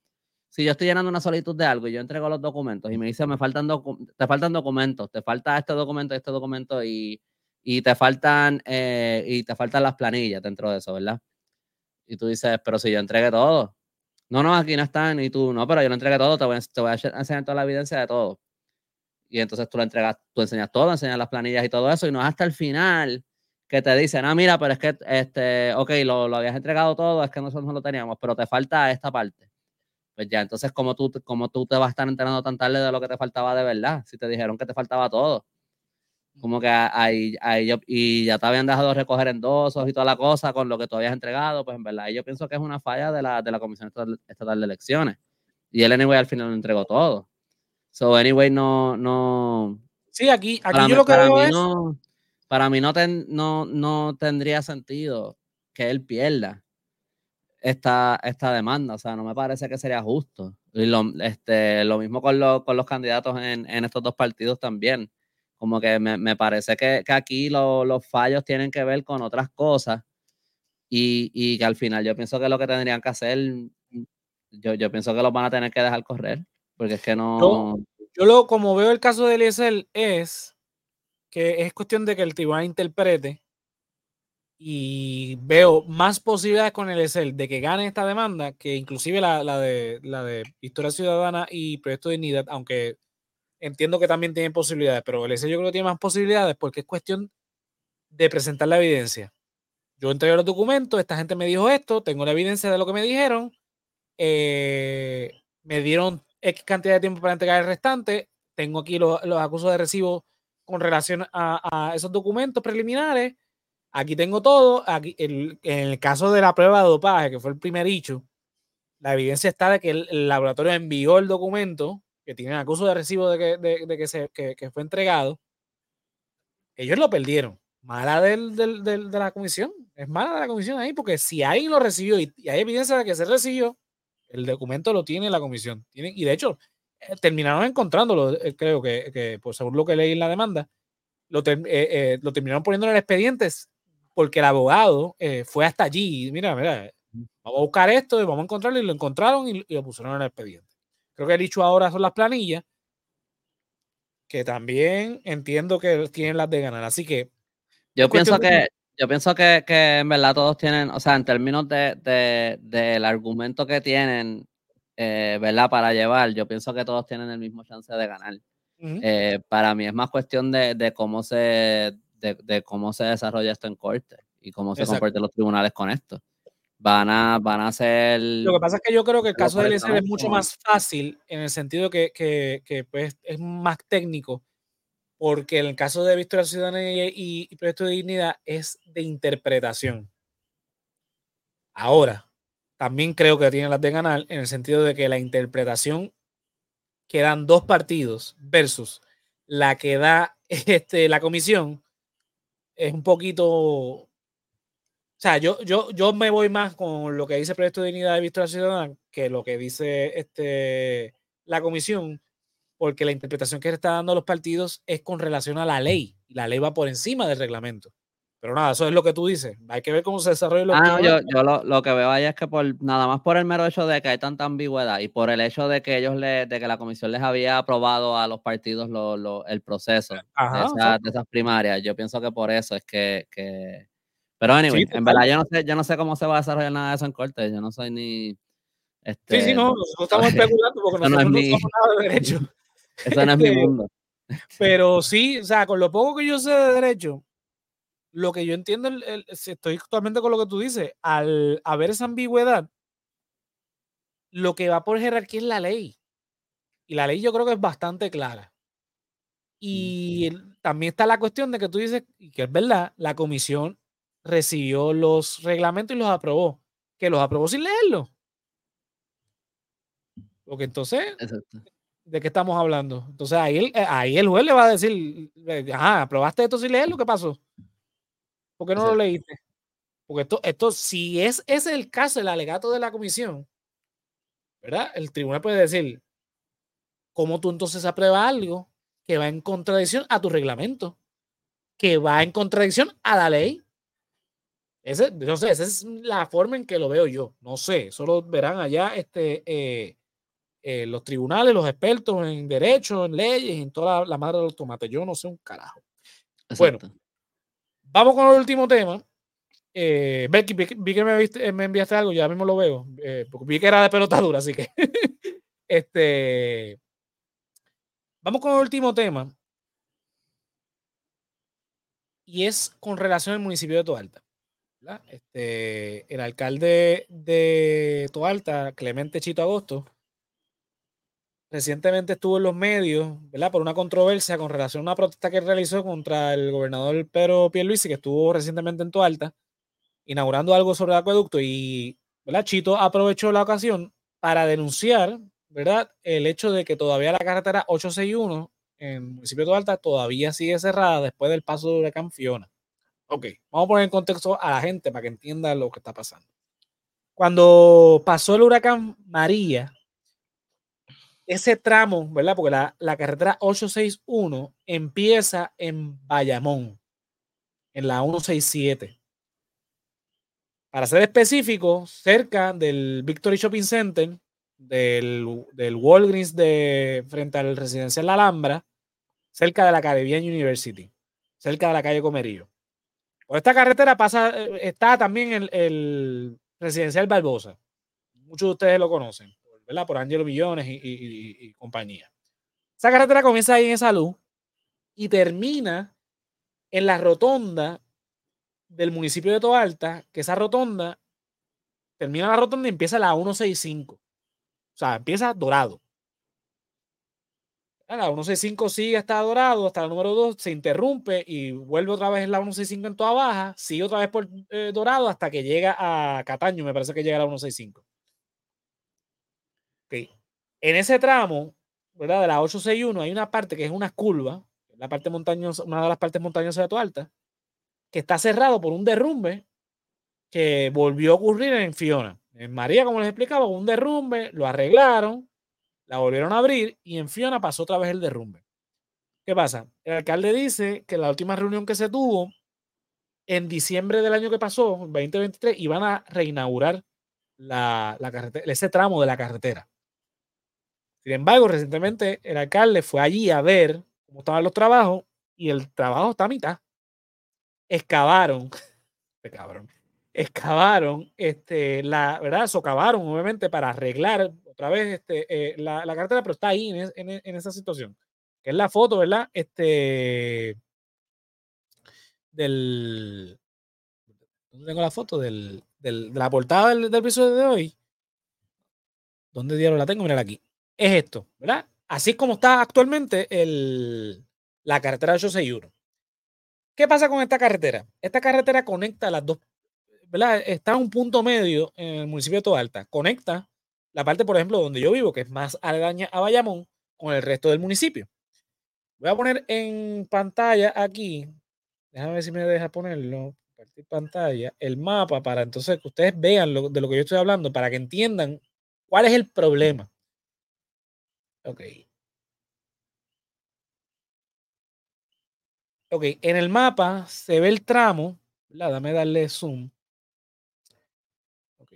si yo estoy llenando una solicitud de algo y yo entrego los documentos y me dice, me faltan te faltan documentos, te falta este documento, este documento y, y te faltan eh, y te faltan las planillas dentro de eso, ¿verdad? Y tú dices, pero si yo entregué todo. No, no, aquí no están. Y tú, no, pero yo no entregué todo, te voy, a enseñar toda la evidencia de todo y entonces tú le entregas, tú enseñas todo, enseñas las planillas y todo eso, y no es hasta el final que te dicen, ah, mira, pero es que, este, ok, lo, lo habías entregado todo, es que nosotros no lo teníamos, pero te falta esta parte. Pues ya, entonces, ¿cómo tú, cómo tú te vas a estar enterando tan tarde de lo que te faltaba de verdad? Si te dijeron que te faltaba todo. Como que ahí, ahí yo, y ya te habían dejado recoger endosos y toda la cosa con lo que tú habías entregado, pues en verdad, yo pienso que es una falla de la, de la Comisión Estatal de Elecciones. Y él, anyway, al final lo entregó todo. So, anyway, no, no. Sí, aquí, aquí yo lo que veo es. No, para mí no, no, no tendría sentido que él pierda esta, esta demanda. O sea, no me parece que sería justo. Y lo, este, lo mismo con, con los candidatos en, en, estos dos partidos también. Como que me, me parece que, que aquí los fallos tienen que ver con otras cosas y, y, que al final yo pienso que lo que tendrían que hacer, yo, yo pienso que los van a tener que dejar correr. Porque es que no. Yo, lo, como veo el caso de Eliezer, es que es cuestión de que el tribunal interprete y veo más posibilidades con el ESL de que gane esta demanda que inclusive la, de la de Historia Ciudadana y Proyecto de Dignidad, aunque entiendo que también tienen posibilidades, pero el ESL yo creo que tiene más posibilidades porque es cuestión de presentar la evidencia. Yo entregué los documentos, esta gente me dijo esto, tengo la evidencia de lo que me dijeron, eh, me dieron X cantidad de tiempo para entregar el restante. Tengo aquí los, acusos de recibo con relación a, esos documentos preliminares. Aquí tengo todo. Aquí, en el caso de la prueba de dopaje, que fue el primer hecho, la evidencia está de que el, laboratorio envió el documento que tiene acuso de recibo de que, de, que, se, que, fue entregado. Ellos lo perdieron. Mala del, del, de la comisión. Es mala de la comisión ahí, porque si alguien lo recibió y hay evidencia de que se recibió, el documento lo tiene la comisión. y de hecho, eh, terminaron encontrándolo, eh, creo que, que pues, según lo que leí en la demanda, lo, eh, lo terminaron poniendo en el expediente porque el abogado fue hasta allí y mira, mira, vamos a buscar esto y vamos a encontrarlo y lo encontraron y, lo pusieron en el expediente. Creo que el dicho ahora son las planillas, que también entiendo que tienen las de ganar. Así que... Yo pienso que, yo pienso que, que, en verdad todos tienen, o sea, en términos de, de del argumento que tienen, eh, ¿verdad? Para llevar, yo pienso que todos tienen el mismo chance de ganar. Eh, para mí es más cuestión de, de cómo se de, cómo se desarrolla esto en corte y cómo se comportan los tribunales con esto. Van a, van a ser... Lo que pasa es que yo creo que el caso de Eliezer es mucho más fácil en el sentido que, que, que pues, es más técnico porque en el caso de Victoria Ciudadana y, y, Proyecto de Dignidad es de interpretación. Ahora, también creo que tiene las de ganar en el sentido de que la interpretación que dan dos partidos versus la que da este, la comisión es un poquito. O sea, yo, yo, yo me voy más con lo que dice el Proyecto de Dignidad de Victoria Ciudadana que lo que dice este, la comisión porque la interpretación que está dando los partidos es con relación a la ley. La ley va por encima del reglamento. Pero nada, eso es lo que tú dices. Hay que ver cómo se desarrolla lo ah, yo, yo lo, que veo ahí es que por nada más por el mero hecho de que hay tanta ambigüedad y por el hecho de que ellos le, de que la comisión les había aprobado a los partidos el proceso de, esas primarias, yo pienso que por eso es que, pero anyway, en verdad yo no sé, yo no sé cómo se va a desarrollar nada de eso en corte. Yo no soy ni este, sí, sí, no, nosotros estamos especulando porque nosotros no, somos nada de derecho. Eso no es mi este, mundo. Pero sí, o sea, con lo poco que yo sé de derecho, lo que yo entiendo, estoy totalmente con lo que tú dices, al haber esa ambigüedad, lo que va por jerarquía es la ley. Y la ley yo creo que es bastante clara. Y también está la cuestión de que tú dices, y que es verdad, la comisión recibió los reglamentos y los aprobó. Que los aprobó sin leerlo. Porque entonces, ¿de qué estamos hablando? Entonces ahí el, eh, ahí el juez le va a decir, ajá, aprobaste esto sin leerlo, ¿qué pasó? ¿Por qué no lo leíste? Porque esto, esto, si es ese el caso, el alegato de la comisión, ¿verdad? El tribunal puede decir, ¿cómo tú entonces apruebas algo que va en contradicción a tu reglamento? Que va en contradicción a la ley. Ese, no sé, esa es la forma en que lo veo yo. No sé, solo verán allá este, eh, eh, los tribunales, los expertos en derecho, en leyes, en toda la, madre de los tomates. Yo no sé un carajo. Bueno, vamos con el último tema, eh, Becky, vi, que me, me, enviaste algo, ya mismo lo veo. Porque vi que era de pelotadura, así que. este. Vamos con el último tema. Y es con relación al municipio de Toalta. Este, el alcalde de Toalta, Clemente Chito Agosto, recientemente estuvo en los medios, ¿verdad? Por una controversia con relación a una protesta que realizó contra el gobernador Pedro Pierluisi, que estuvo recientemente en Toalta inaugurando algo sobre el acueducto y. Chito aprovechó la ocasión para denunciar el hecho de que todavía la carretera 861 en el municipio de Alta todavía sigue cerrada después del paso de huracán Fiona. Ok, vamos a poner en contexto a la gente para que entienda lo que está pasando. Cuando pasó el huracán María, ese tramo, ¿verdad? Porque la, la carretera 861 empieza en Bayamón, en la 167 para ser específico, cerca del Victory Shopping Center, del, del Walgreens de, frente al residencial La Alhambra, cerca de la Caribbean University, cerca de la calle Comerío. Por esta carretera pasa, eh, está también el, el residencial Barbosa. Muchos de ustedes lo conocen, ¿verdad? Por Angelo Millones y, compañía. Esa carretera comienza ahí en esa luz y termina en la rotonda del municipio de Toalta, que esa rotonda termina la rotonda y empieza la 165. O sea, empieza dorado. La 165 sigue hasta dorado, hasta la número 2 se interrumpe y vuelve otra vez la 165 en toda baja, sigue otra vez por eh, dorado hasta que llega a Cataño, me parece que llega a la 165. Okay. En ese tramo, ¿verdad? De la 861 hay una parte que es una curva, la parte montañosa, una de las partes montañosas de Toalta, que está cerrado por un derrumbe que volvió a ocurrir en Fiona. En María, como les explicaba, un derrumbe, lo arreglaron, la volvieron a abrir y en Fiona pasó otra vez el derrumbe. ¿Qué pasa? El alcalde dice que la última reunión que se tuvo en diciembre del año que pasó, 2023, iban a reinaugurar la, la carretera, ese tramo de la carretera. Sin embargo, recientemente el alcalde fue allí a ver cómo estaban los trabajos y el trabajo está a mitad excavaron, cabrón, excavaron, este, la, ¿verdad? Socavaron, obviamente, para arreglar otra vez este, eh, la, la, carretera, pero está ahí en, en, esa situación. Que es la foto, ¿verdad? Este, del, ¿dónde tengo la foto? Del, de la portada del, del episodio de hoy. ¿Dónde diablos la tengo? Mira aquí. Es esto, ¿verdad? Así como está actualmente el, la carretera 861. ¿Qué pasa con esta carretera? Esta carretera conecta las dos, ¿verdad? Está en un punto medio en el municipio de Toalta. Conecta la parte, por ejemplo, donde yo vivo, que es más aledaña a Bayamón, con el resto del municipio. Voy a poner en pantalla aquí, déjame ver si me deja ponerlo, compartir pantalla, el mapa para entonces que ustedes vean lo, de lo que yo estoy hablando, para que entiendan cuál es el problema. Ok, Ok, en el mapa se ve el tramo, ¿verdad? Dame darle zoom. Ok.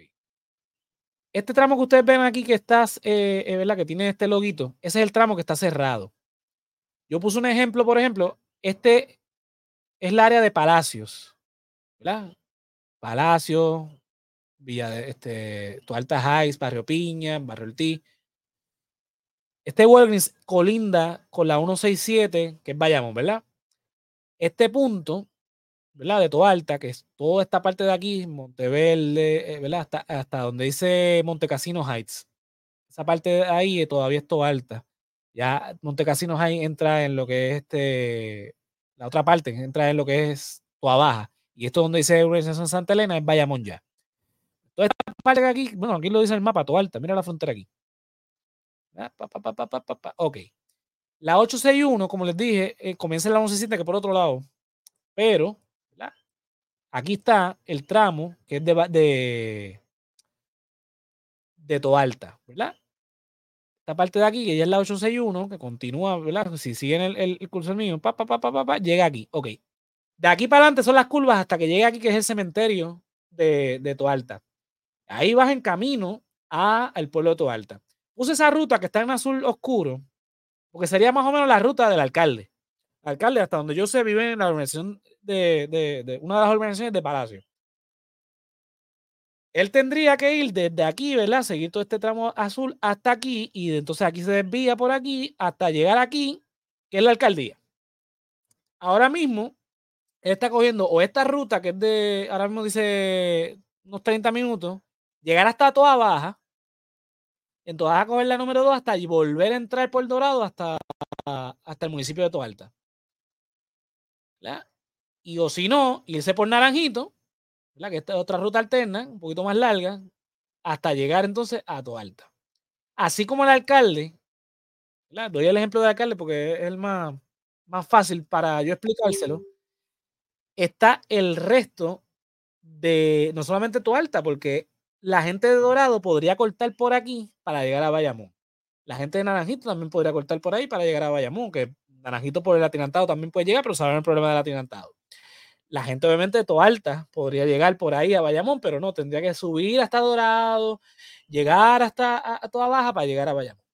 Este tramo que ustedes ven aquí que está, eh, eh, ¿verdad? Que tiene este loguito, ese es el tramo que está cerrado. Yo puse un ejemplo, por ejemplo, este es el área de Palacios, ¿verdad? Palacios, Villa de este, Tualta Heights, Barrio Piña, Barrio Tí. Este Walgreens colinda con la 167, que es Bayamón, ¿verdad? Este punto, ¿verdad? De Toalta, que es toda esta parte de aquí, Monteverde, eh, ¿verdad? Hasta, hasta donde dice Montecasino Heights. Esa parte de ahí todavía es Toalta. Ya Montecasino Heights entra en lo que es este la otra parte entra en lo que es Toa Baja. Y esto donde dice Urbanización Santa Elena es Bayamón ya. Toda esta parte de aquí, bueno, aquí lo dice el mapa, Toa Alta, mira la frontera aquí. Ah, ok. La 861, como les dije, eh, comienza en la 11 que por otro lado. Pero, aquí está el tramo que es de, de, de Toalta, ¿verdad? Esta parte de aquí, que ya es la 861, que continúa, ¿verdad? Si siguen el, el, cursor mío, pa, pa, pa, pa, pa, llega aquí. Ok. De aquí para adelante son las curvas hasta que llegue aquí, que es el cementerio de, de Toalta. Ahí vas en camino al pueblo de Toalta. Puse esa ruta que está en azul oscuro, porque sería más o menos la ruta del alcalde. El alcalde, hasta donde yo sé, vive en la organización de, una de las organizaciones de Palacio. Él tendría que ir desde aquí, ¿verdad? Seguir todo este tramo azul hasta aquí y entonces aquí se desvía por aquí hasta llegar aquí, que es la alcaldía. Ahora mismo, él está cogiendo o esta ruta que es de, ahora mismo dice unos 30 minutos, llegar hasta toda baja, entonces a coger la número 2 hasta y volver a entrar por Dorado hasta, hasta el municipio de Toalta. Y o si no, irse por Naranjito, que esta es otra ruta alterna, un poquito más larga, hasta llegar entonces a Toalta. Así como el alcalde, doy el ejemplo del alcalde porque es el más, más fácil para yo explicárselo, está el resto de no solamente Toalta, porque la gente de Dorado podría cortar por aquí para llegar a Bayamón. La gente de Naranjito también podría cortar por ahí para llegar a Bayamón, que Naranjito por el atinantado también puede llegar, pero saben el problema del atinantado. La gente obviamente de Toalta podría llegar por ahí a Bayamón, pero no, tendría que subir hasta Dorado, llegar hasta a, toda baja para llegar a Bayamón.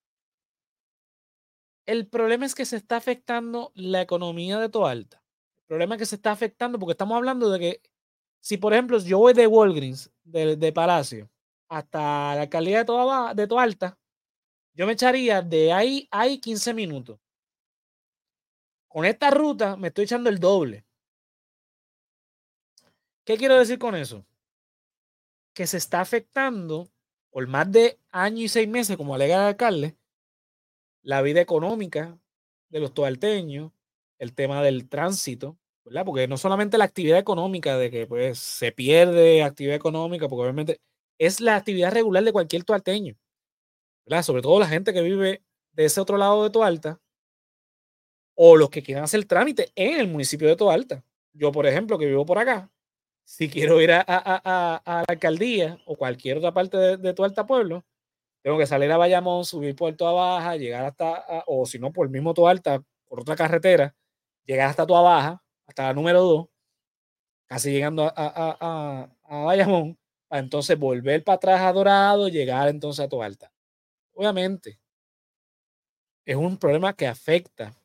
El problema es que se está afectando la economía de Toalta. El problema es que se está afectando porque estamos hablando de que si, por ejemplo, yo voy de Walgreens, de, Palacio, hasta la alcaldía de Toa, de Toalta, yo me echaría de ahí a 15 minutos. Con esta ruta me estoy echando el doble. ¿Qué quiero decir con eso? Que se está afectando por más de año y seis meses, como alega el alcalde, la vida económica de los toalteños, el tema del tránsito, ¿verdad? Porque no solamente la actividad económica de que pues se pierde actividad económica, porque obviamente es la actividad regular de cualquier toalteño, ¿verdad? Sobre todo la gente que vive de ese otro lado de Toalta o los que quieran hacer trámite en el municipio de Toalta. Yo, por ejemplo, que vivo por acá, si quiero ir a, a, la alcaldía o cualquier otra parte de, de Toalta Pueblo, tengo que salir a Bayamón, subir por Toa Baja, llegar hasta, o si no, por el mismo Toalta, por otra carretera, llegar hasta Toa Baja, hasta la número 2, casi llegando a, a, a, Bayamón, para entonces volver para atrás a Dorado, llegar entonces a Toalta. Obviamente, es un problema que afecta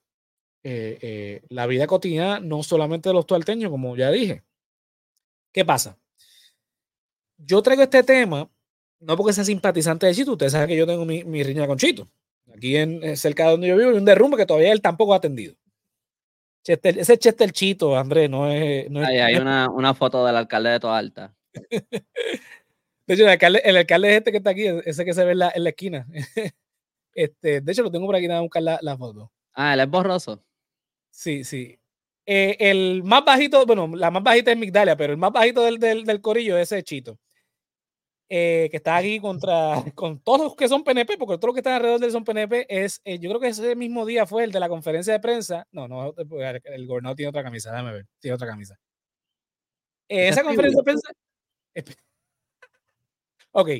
eh, eh, la vida cotidiana, no solamente de los tualteños, como ya dije. ¿Qué pasa? Yo traigo este tema, no porque sea simpatizante de Chito, ustedes saben que yo tengo mi, mi riña con Chito. Aquí en, eh, cerca de donde yo vivo hay un derrumbe que todavía él tampoco ha atendido. Chester, ese Chester Chito, Andrés, no es. No hay una, una, foto del alcalde de Toda Alta. de hecho, el alcalde, el alcalde es este que está aquí, ese que se ve en la, en la esquina. este, de hecho, lo tengo por aquí, nada buscar la, la, foto. Ah, él es borroso. Sí, sí. Eh, el más bajito, bueno, la más bajita es Migdalia, pero el más bajito del, del, del corillo es ese Chito. Eh, que está aquí contra con todos los que son PNP, porque todos los que están alrededor de él son PNP, es, eh, yo creo que ese mismo día fue el de la conferencia de prensa. No, no, el gobernador tiene otra camisa, déjame ver, tiene otra camisa. esa conferencia de prensa. Ok.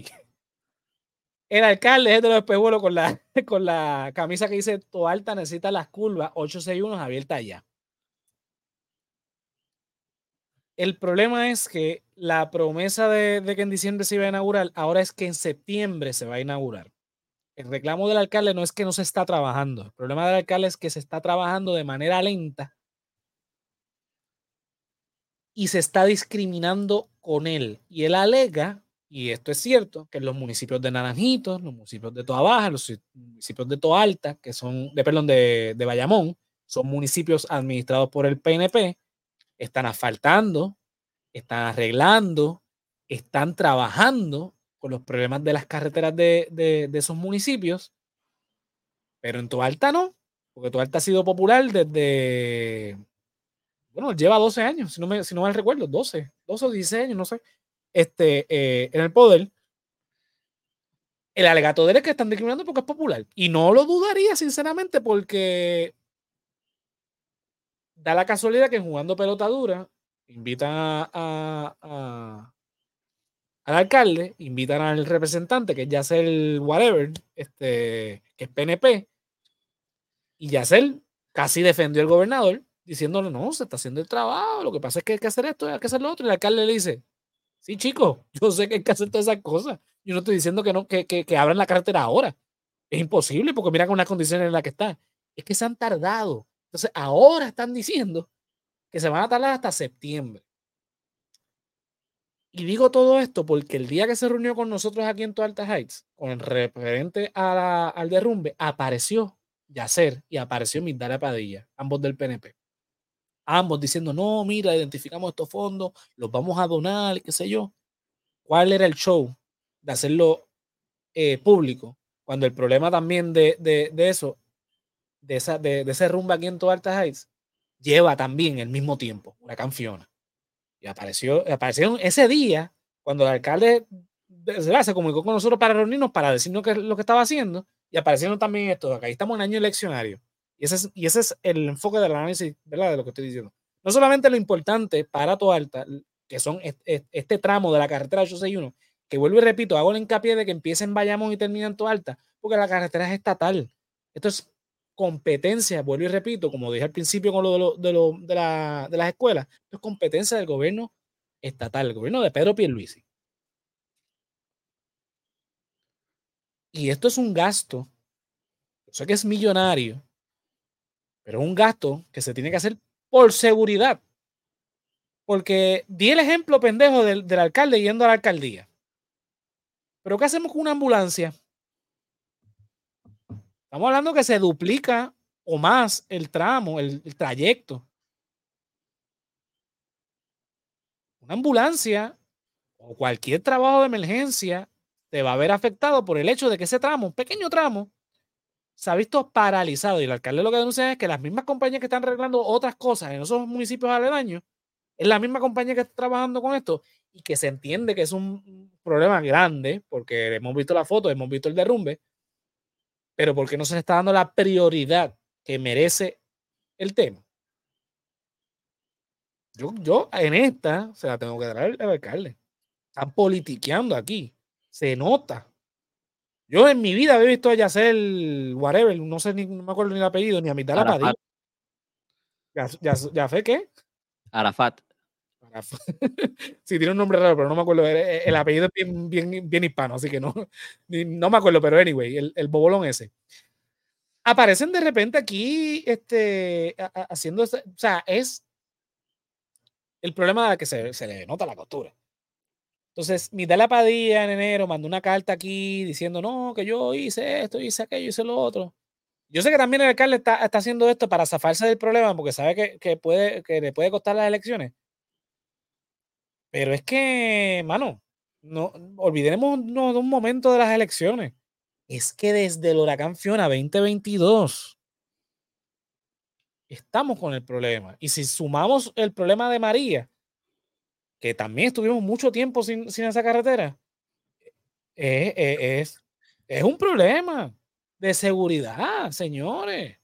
El alcalde es de los espejuelos con la, con la camisa que dice alta necesita las curvas 861 abierta ya. El problema es que la promesa de, que en diciembre se iba a inaugurar, ahora es que en septiembre se va a inaugurar. El reclamo del alcalde no es que no se está trabajando. El problema del alcalde es que se está trabajando de manera lenta y se está discriminando con él. Y él alega, y esto es cierto, que los municipios de Naranjito, los municipios de Toa Baja, los municipios de Toa Alta, que son, de, perdón, de, de Bayamón, son municipios administrados por el PNP, están asfaltando, están arreglando, están trabajando con los problemas de las carreteras de, esos municipios, pero en Toalta no, porque Toalta ha sido popular desde, bueno, lleva 12 años, si no me, si no mal recuerdo, 12, 12 o 16 años, no sé, este, eh, en el poder. El alegato de él es que están discriminando porque es popular. Y no lo dudaría, sinceramente, porque da la casualidad que jugando pelota dura, invitan a, al alcalde, invitan al representante, que es Yacel Whatever, este, que es PNP, y Yacel casi defendió al gobernador, diciéndole, no, se está haciendo el trabajo, lo que pasa es que hay que hacer esto, hay que hacer lo otro, y el alcalde le dice, sí, chico, yo sé que hay que hacer todas esas cosas, yo no estoy diciendo que, no, que, que, que abran la carretera ahora, es imposible, porque mira con las condiciones en las que está, es que se han tardado, entonces ahora están diciendo que se van a tardar hasta septiembre. Y digo todo esto porque el día que se reunió con nosotros aquí en Alta Heights, con referente al derrumbe, apareció Yacer y apareció Migdalia Padilla, ambos del PNP. Ambos diciendo, no, mira, identificamos estos fondos, los vamos a donar, qué sé yo. ¿Cuál era el show de hacerlo eh, público? Cuando el problema también de, de, eso, de, esa, de, ese rumbo aquí en Alta Heights, lleva también el mismo tiempo, una Fiona. Y apareció, aparecieron ese día, cuando el alcalde se comunicó con nosotros para reunirnos, para decirnos qué es lo que estaba haciendo, y aparecieron también esto. Acá estamos en año eleccionario. Y ese es, y ese es el enfoque del análisis, ¿verdad? De lo que estoy diciendo. No solamente lo importante para Alta, que son este, tramo de la carretera 861, que vuelvo y repito, hago el hincapié de que empieza en Bayamón y termina en Alta, porque la carretera es estatal. Esto es competencia, vuelvo y repito, como dije al principio con lo de, lo, de, la, de las escuelas, esto es competencia del gobierno estatal, el gobierno de Pedro Pierluisi. Y esto es un gasto, yo sé que es millonario, pero es un gasto que se tiene que hacer por seguridad. Porque di el ejemplo pendejo del, del alcalde yendo a la alcaldía. Pero ¿qué hacemos con una ambulancia? Estamos hablando que se duplica o más el tramo, el, trayecto. Una ambulancia o cualquier trabajo de emergencia te va a ver afectado por el hecho de que ese tramo, un pequeño tramo, se ha visto paralizado. Y el alcalde lo que denuncia es que las mismas compañías que están arreglando otras cosas en esos municipios aledaños, es la misma compañía que está trabajando con esto y que se entiende que es un problema grande, porque hemos visto la foto, hemos visto el derrumbe, pero porque no se le está dando la prioridad que merece el tema. Yo, yo en esta se la tengo que dar al, alcalde. Están politiqueando aquí. Se nota. Yo en mi vida había visto a Yacel whatever, no sé ni, no me acuerdo ni el apellido, ni a mitad la padilla. ¿Ya, ya, ya fue qué? Arafat. sí, tiene un nombre raro, pero no me acuerdo. El, apellido es bien, bien, bien, hispano, así que no, no me acuerdo, pero anyway, el, el bobolón ese. Aparecen de repente aquí este, haciendo, o sea, es el problema de que se, se le nota la costura. Entonces, la Padilla en enero mandó una carta aquí diciendo, no, que yo hice esto, hice aquello, hice lo otro. Yo sé que también el alcalde está, está haciendo esto para zafarse del problema porque sabe que, que, puede, que le puede costar las elecciones. Pero es que, mano, no olvidemos de un momento de las elecciones. Es que desde el huracán Fiona 2022 estamos con el problema. Y si sumamos el problema de María, que también estuvimos mucho tiempo sin, esa carretera, es, es, es un problema de seguridad, señores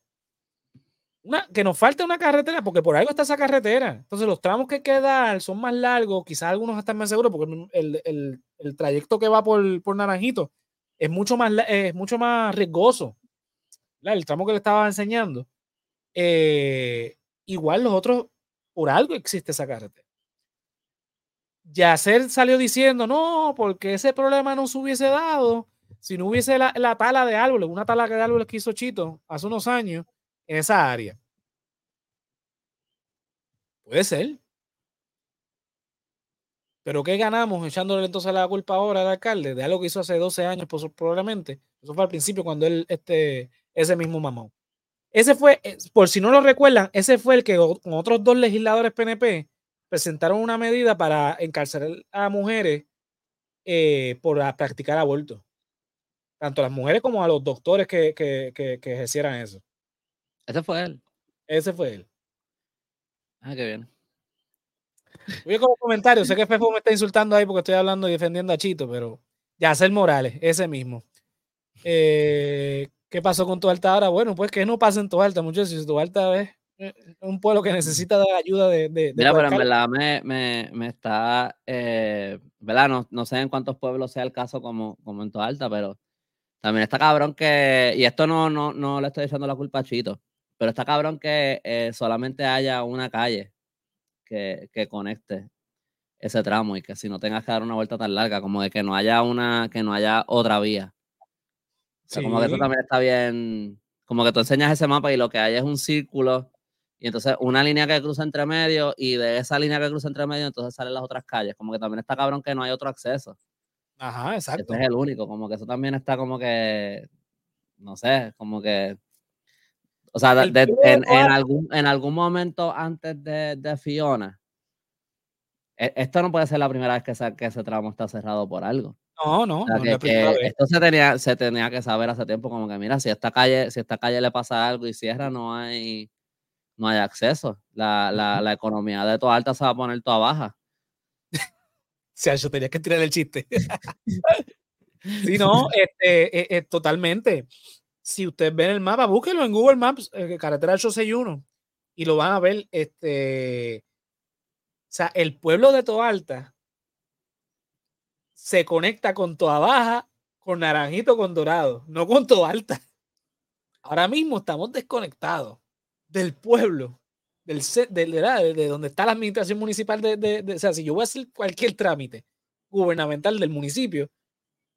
que nos falta una carretera, porque por algo está esa carretera. Entonces, los tramos que quedan son más largos, quizás algunos están más seguros, porque el, trayecto que va por, por, Naranjito es mucho más, es mucho más riesgoso. El tramo que le estaba enseñando. Eh, igual los otros, por algo existe esa carretera. Yacer salió diciendo, no, porque ese problema no se hubiese dado si no hubiese la, la tala de árboles, una tala de árboles que hizo Chito hace unos años en esa área. Puede ser. Pero ¿qué ganamos echándole entonces la culpa ahora al alcalde de algo que hizo hace 12 años probablemente? Eso fue al principio cuando él, este, ese mismo mamón. Ese fue, eh, por si no lo recuerdan, ese fue el que con otros dos legisladores PNP presentaron una medida para encarcelar a mujeres eh, por practicar aborto. Tanto a las mujeres como a los doctores que, que, que, que ejercieran eso. Ese fue él. Ese fue él. Ah, qué bien. Voy con los comentarios. Sé que Fefo me está insultando ahí porque estoy hablando y defendiendo a Chito, pero Yacer Morales, ese mismo. Eh, ¿Qué pasó con tu alta ahora? Bueno, pues que no pasa en tu alta, muchachos. Si tu alta es un pueblo que necesita de ayuda de. de, Mira, pero en verdad me, me, me está. Eh, ¿Verdad? No, no, sé en cuántos pueblos sea el caso como, como en tu alta, pero también está cabrón que. Y esto no, no, no le estoy echando la culpa a Chito, pero está cabrón que eh, solamente haya una calle que, que conecte ese tramo y que si no tengas que dar una vuelta tan larga, como de que no haya una, que no haya otra vía. como que eso también está bien, como que tú enseñas ese mapa y lo que hay es un círculo y entonces una línea que cruza entre medio y de esa línea que cruza entre medio entonces salen las otras calles, como que también está cabrón que no hay otro acceso. Ajá, exacto. Ese es el único, como que eso también está como que, no sé, como que o sea, en, algún, en algún momento antes de, de Fiona, e, esto no puede ser la primera vez que, que ese tramo está cerrado por algo. No, no, no esto se tenía, se tenía que saber hace tiempo, como que mira, si esta calle, si esta calle le pasa algo y cierra, no hay, no hay acceso. La, la, la economía de toda alta se va a poner toda baja. sea, yo tenía que tirar el chiste. sí, no, este, e, e, totalmente. Si ustedes ven el mapa, búsquenlo en Google Maps, eh, carretera 861, y lo van a ver, este, o sea, el pueblo de Toalta se conecta con Toa Baja, con Naranjito, con Dorado, no con Toalta. Ahora mismo estamos desconectados del pueblo, del, de, de, de, donde está la administración municipal. De, de, o sea, si yo voy a hacer cualquier trámite gubernamental del municipio,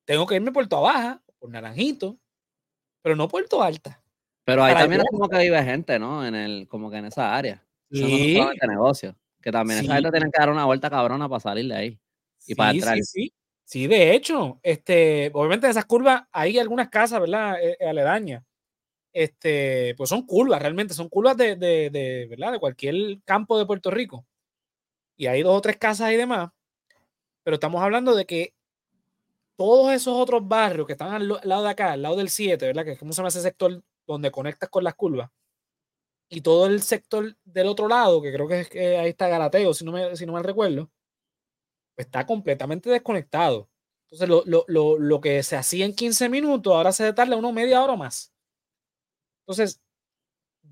tengo que irme por Toa Baja, por Naranjito, pero no por Toa Alta. Pero ahí también es como que vive gente, ¿no? En el, como que en esa área. Sí. No negocio. Que también esa gente tiene que dar una vuelta cabrona para salir de ahí. Y para entrar. Sí, sí. Sí, de hecho, este, obviamente en esas curvas hay algunas casas, ¿verdad? Eh, eh, aledañas. Este, pues son curvas, realmente, son curvas de, de, de, ¿verdad? De cualquier campo de Puerto Rico. Y hay dos o tres casas y demás. Pero estamos hablando de que todos esos otros barrios que están al lado de acá, al lado del 7, ¿verdad? Que es como se llama ese sector donde conectas con las curvas y todo el sector del otro lado, que creo que es que ahí está Galateo, si no me, si no mal recuerdo, pues está completamente desconectado. Entonces, lo, lo, lo, lo, que se hacía en 15 minutos, ahora se tarda una media hora más. Entonces,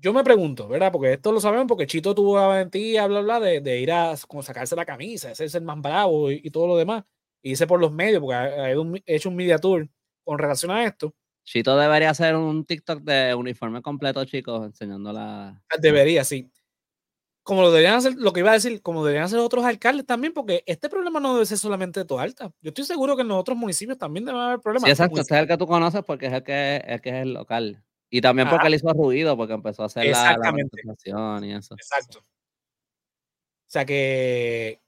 yo me pregunto, ¿verdad? Porque esto lo sabemos porque Chito tuvo la valentía, bla, bla, de, de ir a como sacarse la camisa, ese es el más bravo y, todo lo demás. Y hice por los medios, porque he hecho un media tour con relación a esto. Chito debería hacer un TikTok de uniforme completo, chicos, enseñando la. Ah, debería, sí. Como lo deberían hacer, lo que iba a decir, como deberían hacer otros alcaldes también, porque este problema no debe ser solamente de Toalta. Yo estoy seguro que en los otros municipios también debe haber problemas. Sí, exacto, este es el que tú conoces porque es el que, el que es el local. Y también porque él hizo ruido, porque empezó a hacer la, la y eso. Exacto. O sea que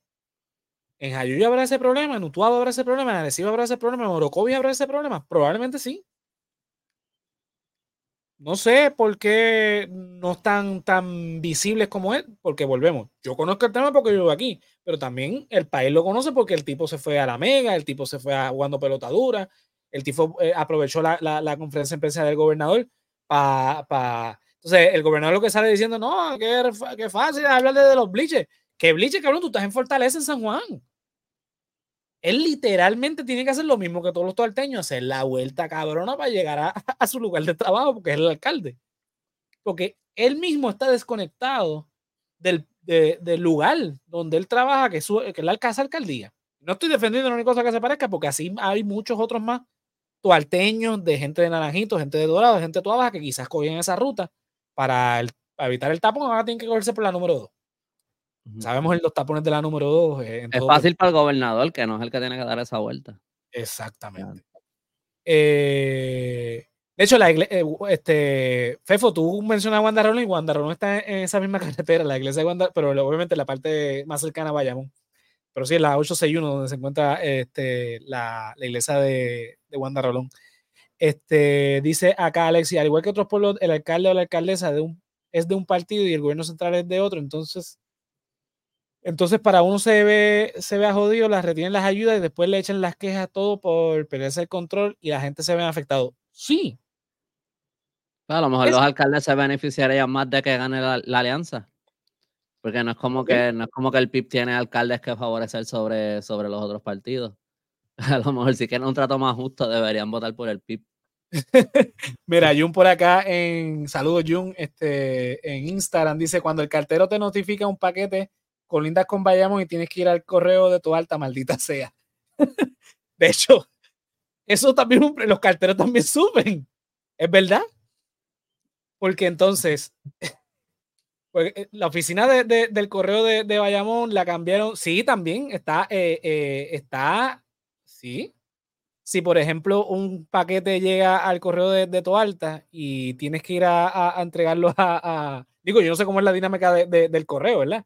en Jayuya habrá ese problema, en Utuado habrá ese problema, en Arecibo habrá ese problema, en Orocovi habrá ese problema. Probablemente sí. No sé por qué no están tan visibles como él, porque volvemos. Yo conozco el tema porque yo vivo aquí, pero también el país lo conoce porque el tipo se fue a la mega, el tipo se fue a jugando pelotadura, el tipo eh, aprovechó la, la, conferencia de prensa del gobernador para. Pa... Entonces, el gobernador lo que sale diciendo, no, que, fácil hablar de, los bliches. Que bliches, cabrón, tú estás en Fortaleza, en San Juan. Él literalmente tiene que hacer lo mismo que todos los tuarteños, hacer la vuelta cabrona para llegar a, su lugar de trabajo, porque es el alcalde. Porque él mismo está desconectado del, lugar donde él trabaja, que que es la casa alcaldía. No estoy defendiendo la única cosa que se parezca, porque así hay muchos otros más tuarteños, de gente de Naranjito, gente de Dorado, gente de Toda que quizás cogen esa ruta para, evitar el tapón, ahora tienen que cogerse por la número 2. Sabemos los tapones de la número 2. Eh, es fácil para el gobernador, que no es el que tiene que dar esa vuelta. Exactamente. Eh, de hecho, la iglesia, eh, este, Fefo, tú mencionas a Wanda Rolón y Wanda Rolón está en esa misma carretera, la iglesia de Wanda, pero obviamente la parte más cercana a Bayamón. Pero sí, es la 861 donde se encuentra este, la, la, iglesia de, de Wanda Rolón. Este, dice acá Alexi, al igual que otros pueblos, el alcalde o la alcaldesa de un, es de un partido y el gobierno central es de otro, entonces entonces, para uno se ve, se ve jodido, las retienen las ayudas y después le echan las quejas todo por perderse el control y la gente se ve afectado. Sí. a lo mejor los alcaldes se beneficiarían más de que gane la, alianza. Porque no es como que, no es como que el PIB tiene alcaldes que favorecer sobre, sobre los otros partidos. A lo mejor si quieren un trato más justo, deberían votar por el PIB. Mira, Jun por acá en saludos Jun, este en Instagram dice cuando el cartero te notifica un paquete con lindas con Bayamón y tienes que ir al correo de tu alta, maldita sea. de hecho, eso también los carteros también suben. ¿Es verdad? Porque entonces pues, eh, la oficina del correo de, Bayamón la cambiaron. Sí, también está, eh, eh, está, sí, si por ejemplo un paquete llega al correo de, de Toalta y tienes que ir a, entregarlo a, Digo, yo no sé cómo es la dinámica del correo, ¿verdad?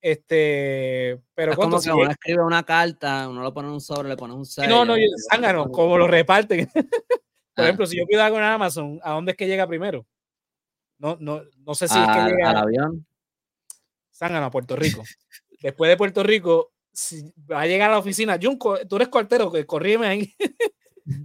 Este, pero es como que uno escribe una carta, uno lo pone en un sobre, le pone un sello. No, no, zángano, como lo reparten. por ah. ejemplo, si yo pido algo en Amazon, ¿a dónde es que llega primero? No, no, no sé si es que llega. Al avión. Zángano, a Puerto Rico. Después de Puerto Rico, si va a llegar a la oficina, Jun, tú eres cuartero, que corríeme ahí.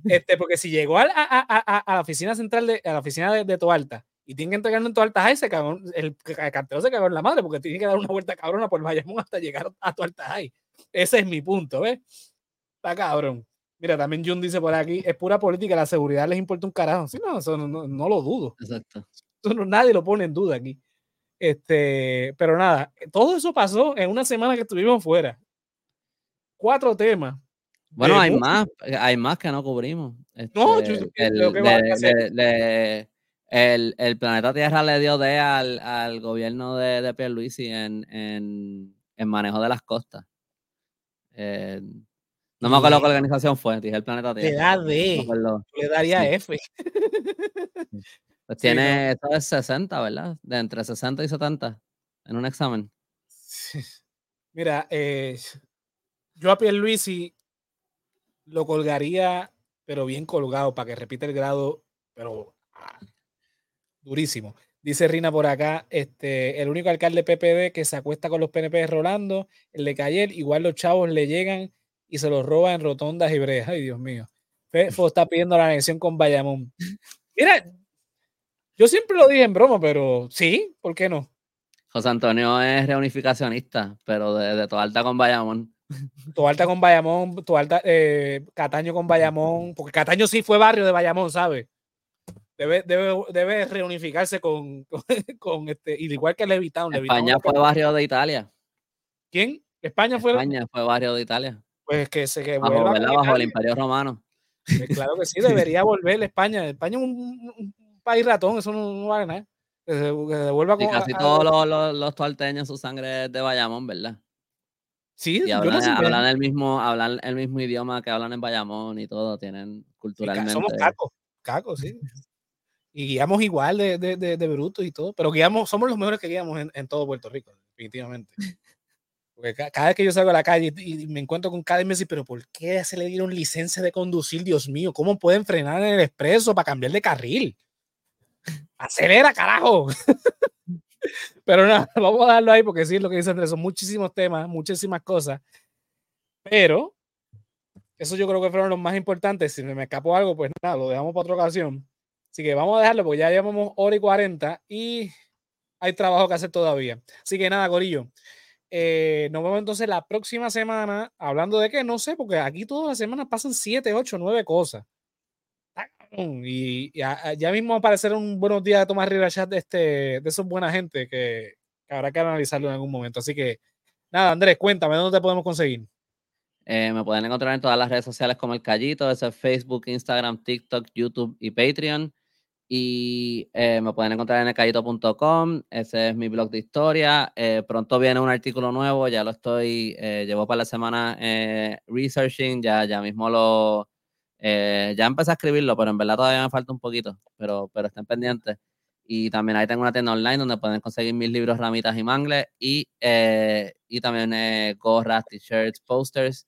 este, porque si llegó a, a, a, a, la oficina central de, a la oficina de, de Toalta y tiene que entregarlo en Toalta High, se cagó, el, cartero se cagó en la madre porque tiene que dar una vuelta cabrona por Bayamón hasta llegar a Toalta High. Ese es mi punto, ¿ves? Está cabrón. Mira, también Jun dice por aquí, es pura política, la seguridad les importa un carajo. Sí, no, eso no, no, lo dudo. Exacto. Eso nadie lo pone en duda aquí. Este, pero nada, todo eso pasó en una semana que estuvimos fuera cuatro temas. Bueno, hay más, hay más que no cubrimos. no, yo, este, el, el, el, planeta Tierra le dio de al, al gobierno de, de Pierluisi en, en, en manejo de las costas. Eh, no me acuerdo qué organización fue, dije el planeta Tierra. Le da D. le daría F. Pues tiene, eso es 60, ¿verdad? De entre 60 y 70 en un examen. Mira, eh, yo a Pierluisi lo colgaría, pero bien colgado, para que repita el grado, pero ah, durísimo. Dice Rina por acá, este, el único alcalde PPD que se acuesta con los PNP es Rolando, el de Cayer, igual los chavos le llegan y se los roban en rotondas y brejas. Ay, Dios mío. Fefo está pidiendo la anexión con Bayamón. Mira, yo siempre lo dije en broma, pero sí, ¿por qué no? José Antonio es reunificacionista, pero de, de alta con Bayamón. alta con Bayamón, alta eh, Cataño con Bayamón, porque Cataño sí fue barrio de Bayamón, ¿sabes? Debe, debe, debe reunificarse con, con, este, igual que Levitown. España fue barrio de Italia. ¿Quién? España fue. España fue barrio de Italia. Pues que se que bajo, bajo el Imperio Romano. Pues claro que sí, debería volver España. España es un, país ratón, eso no, vale nada. Que se, devuelva y casi todos los, los, los tuarteños su sangre es de Bayamón, ¿verdad? Sí, y hablan, el mismo, hablan el mismo idioma que hablan en Bayamón y todo, tienen culturalmente. somos cacos, cacos, sí. Y guiamos igual de, de, de, brutos y todo, pero guiamos, somos los mejores que guiamos en, en todo Puerto Rico, definitivamente. Porque cada vez que yo salgo a la calle y, me encuentro con cada me dice, pero ¿por qué se le dieron licencia de conducir, Dios mío? ¿Cómo pueden frenar en el expreso para cambiar de carril? Acelera, carajo. Pero nada, vamos a darlo ahí porque sí, lo que dice Andrés, son muchísimos temas, muchísimas cosas. Pero eso yo creo que fueron los más importantes. Si me escapó algo, pues nada, lo dejamos para otra ocasión. Así que vamos a dejarlo porque ya llevamos hora y cuarenta y hay trabajo que hacer todavía. Así que nada, Corillo. Eh, nos vemos entonces la próxima semana hablando de qué, no sé, porque aquí todas las semanas pasan siete, ocho, nueve cosas. Y, ya, mismo va a aparecer un buenos días de Tomás Rivera de, este, de esos buena gente que, habrá que analizarlo en algún momento. Así que, nada, Andrés, cuéntame, ¿dónde te podemos conseguir? Eh, me pueden encontrar en todas las redes sociales como El Callito, es Facebook, Instagram, TikTok, YouTube y Patreon. Y eh, me pueden encontrar en elcallito.com, ese es mi blog de historia. Eh, pronto viene un artículo nuevo, ya lo estoy, llevo para la semana researching, ya, ya mismo lo, eh, ya empecé a escribirlo, pero en verdad todavía me falta un poquito, pero, pero estén pendientes. Y también ahí tengo una tienda online donde pueden conseguir mis libros, ramitas y mangles. Y, eh, y también eh, gorras, t-shirts, posters.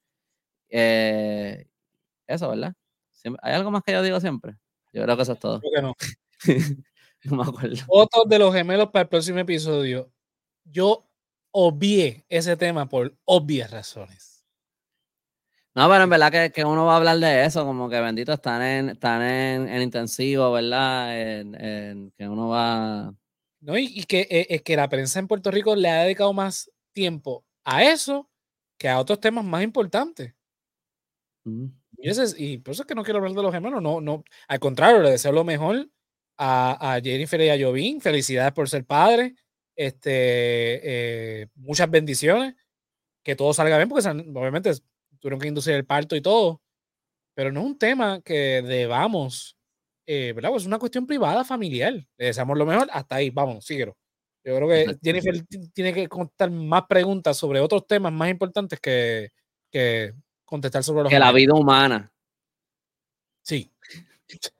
eso, ¿verdad? ¿Hay algo más que yo digo siempre? Yo creo que eso es todo. no. no me acuerdo. Fotos de los gemelos para el próximo episodio. Yo obvié ese tema por obvias razones. No, pero en verdad que, que, uno va a hablar de eso, como que bendito están en, están en, intensivo, ¿verdad? En, que uno va. ¿no? Y, que, eh, que la prensa en Puerto Rico le ha dedicado más tiempo a eso que a otros temas más importantes. Y, y por eso es que no quiero hablar de los hermanos, no, no, al contrario, le deseo lo mejor a, a Jennifer y a Jovín, felicidades por ser padre, este, eh, muchas bendiciones, que todo salga bien, porque obviamente tuvieron que inducir el parto y todo, pero no es un tema que debamos, eh, ¿verdad? Pues es una cuestión privada, familiar. Le deseamos lo mejor, hasta ahí, vamos, síguelo. Yo creo que Jennifer tiene que contestar más preguntas sobre otros temas más importantes que, que contestar sobre los. Que la vida humana. Sí.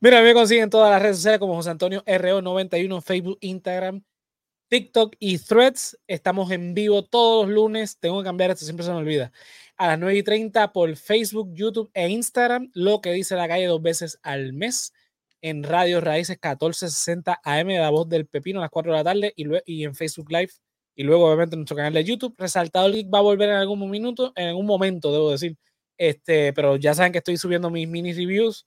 Mira, me consiguen todas las redes sociales como José Antonio RO91, Facebook, Instagram, TikTok y Threads. Estamos en vivo todos los lunes. Tengo que cambiar esto, siempre se me olvida. A las 9 y 30 por Facebook, YouTube e Instagram. Lo que dice la calle dos veces al mes. En Radio Raíces 1460 AM la voz del Pepino a las 4 de la tarde y, y en Facebook Live. Y luego, obviamente, en nuestro canal de YouTube. Resaltado el geek va a volver en algún minuto, en algún momento, debo decir. Este, pero ya saben que estoy subiendo mis mini reviews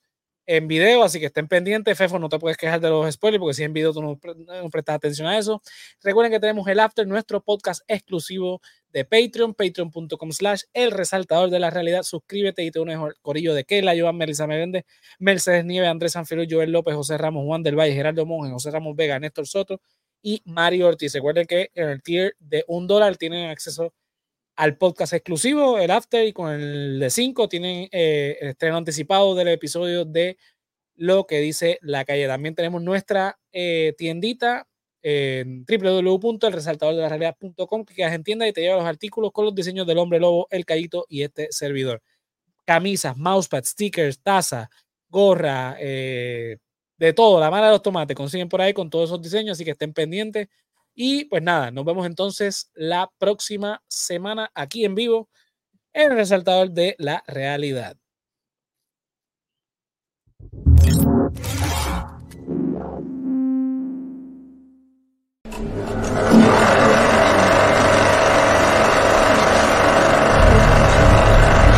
en video, así que estén pendientes. Fefo, no te puedes quejar de los spoilers porque si en video tú no, prestas atención a eso. Recuerden que tenemos el After, nuestro podcast exclusivo de Patreon, patreon.com slash el resaltador de la realidad. Suscríbete y te unes al corillo de Kela, Joan Melissa Merende, Mercedes Nieve, Andrés Sanfilo, Joel López, José Ramos, Juan del Valle, Gerardo Monge, José Ramos Vega, Néstor Soto y Mario Ortiz. Recuerden que en el tier de un dólar tienen acceso al podcast exclusivo, el After, y con el de 5 tienen eh, el estreno anticipado del episodio de Lo que dice la calle. También tenemos nuestra eh, tiendita en www.elresaltadordelarrealidad.com que quedas en tienda y te lleva los artículos con los diseños del hombre lobo, el callito y este servidor. Camisas, mousepads, stickers, taza, gorra, eh, de todo, la mala de los tomates, consiguen por ahí con todos esos diseños, así que estén pendientes y pues nada, nos vemos entonces la próxima semana aquí en vivo en el resaltador de la realidad.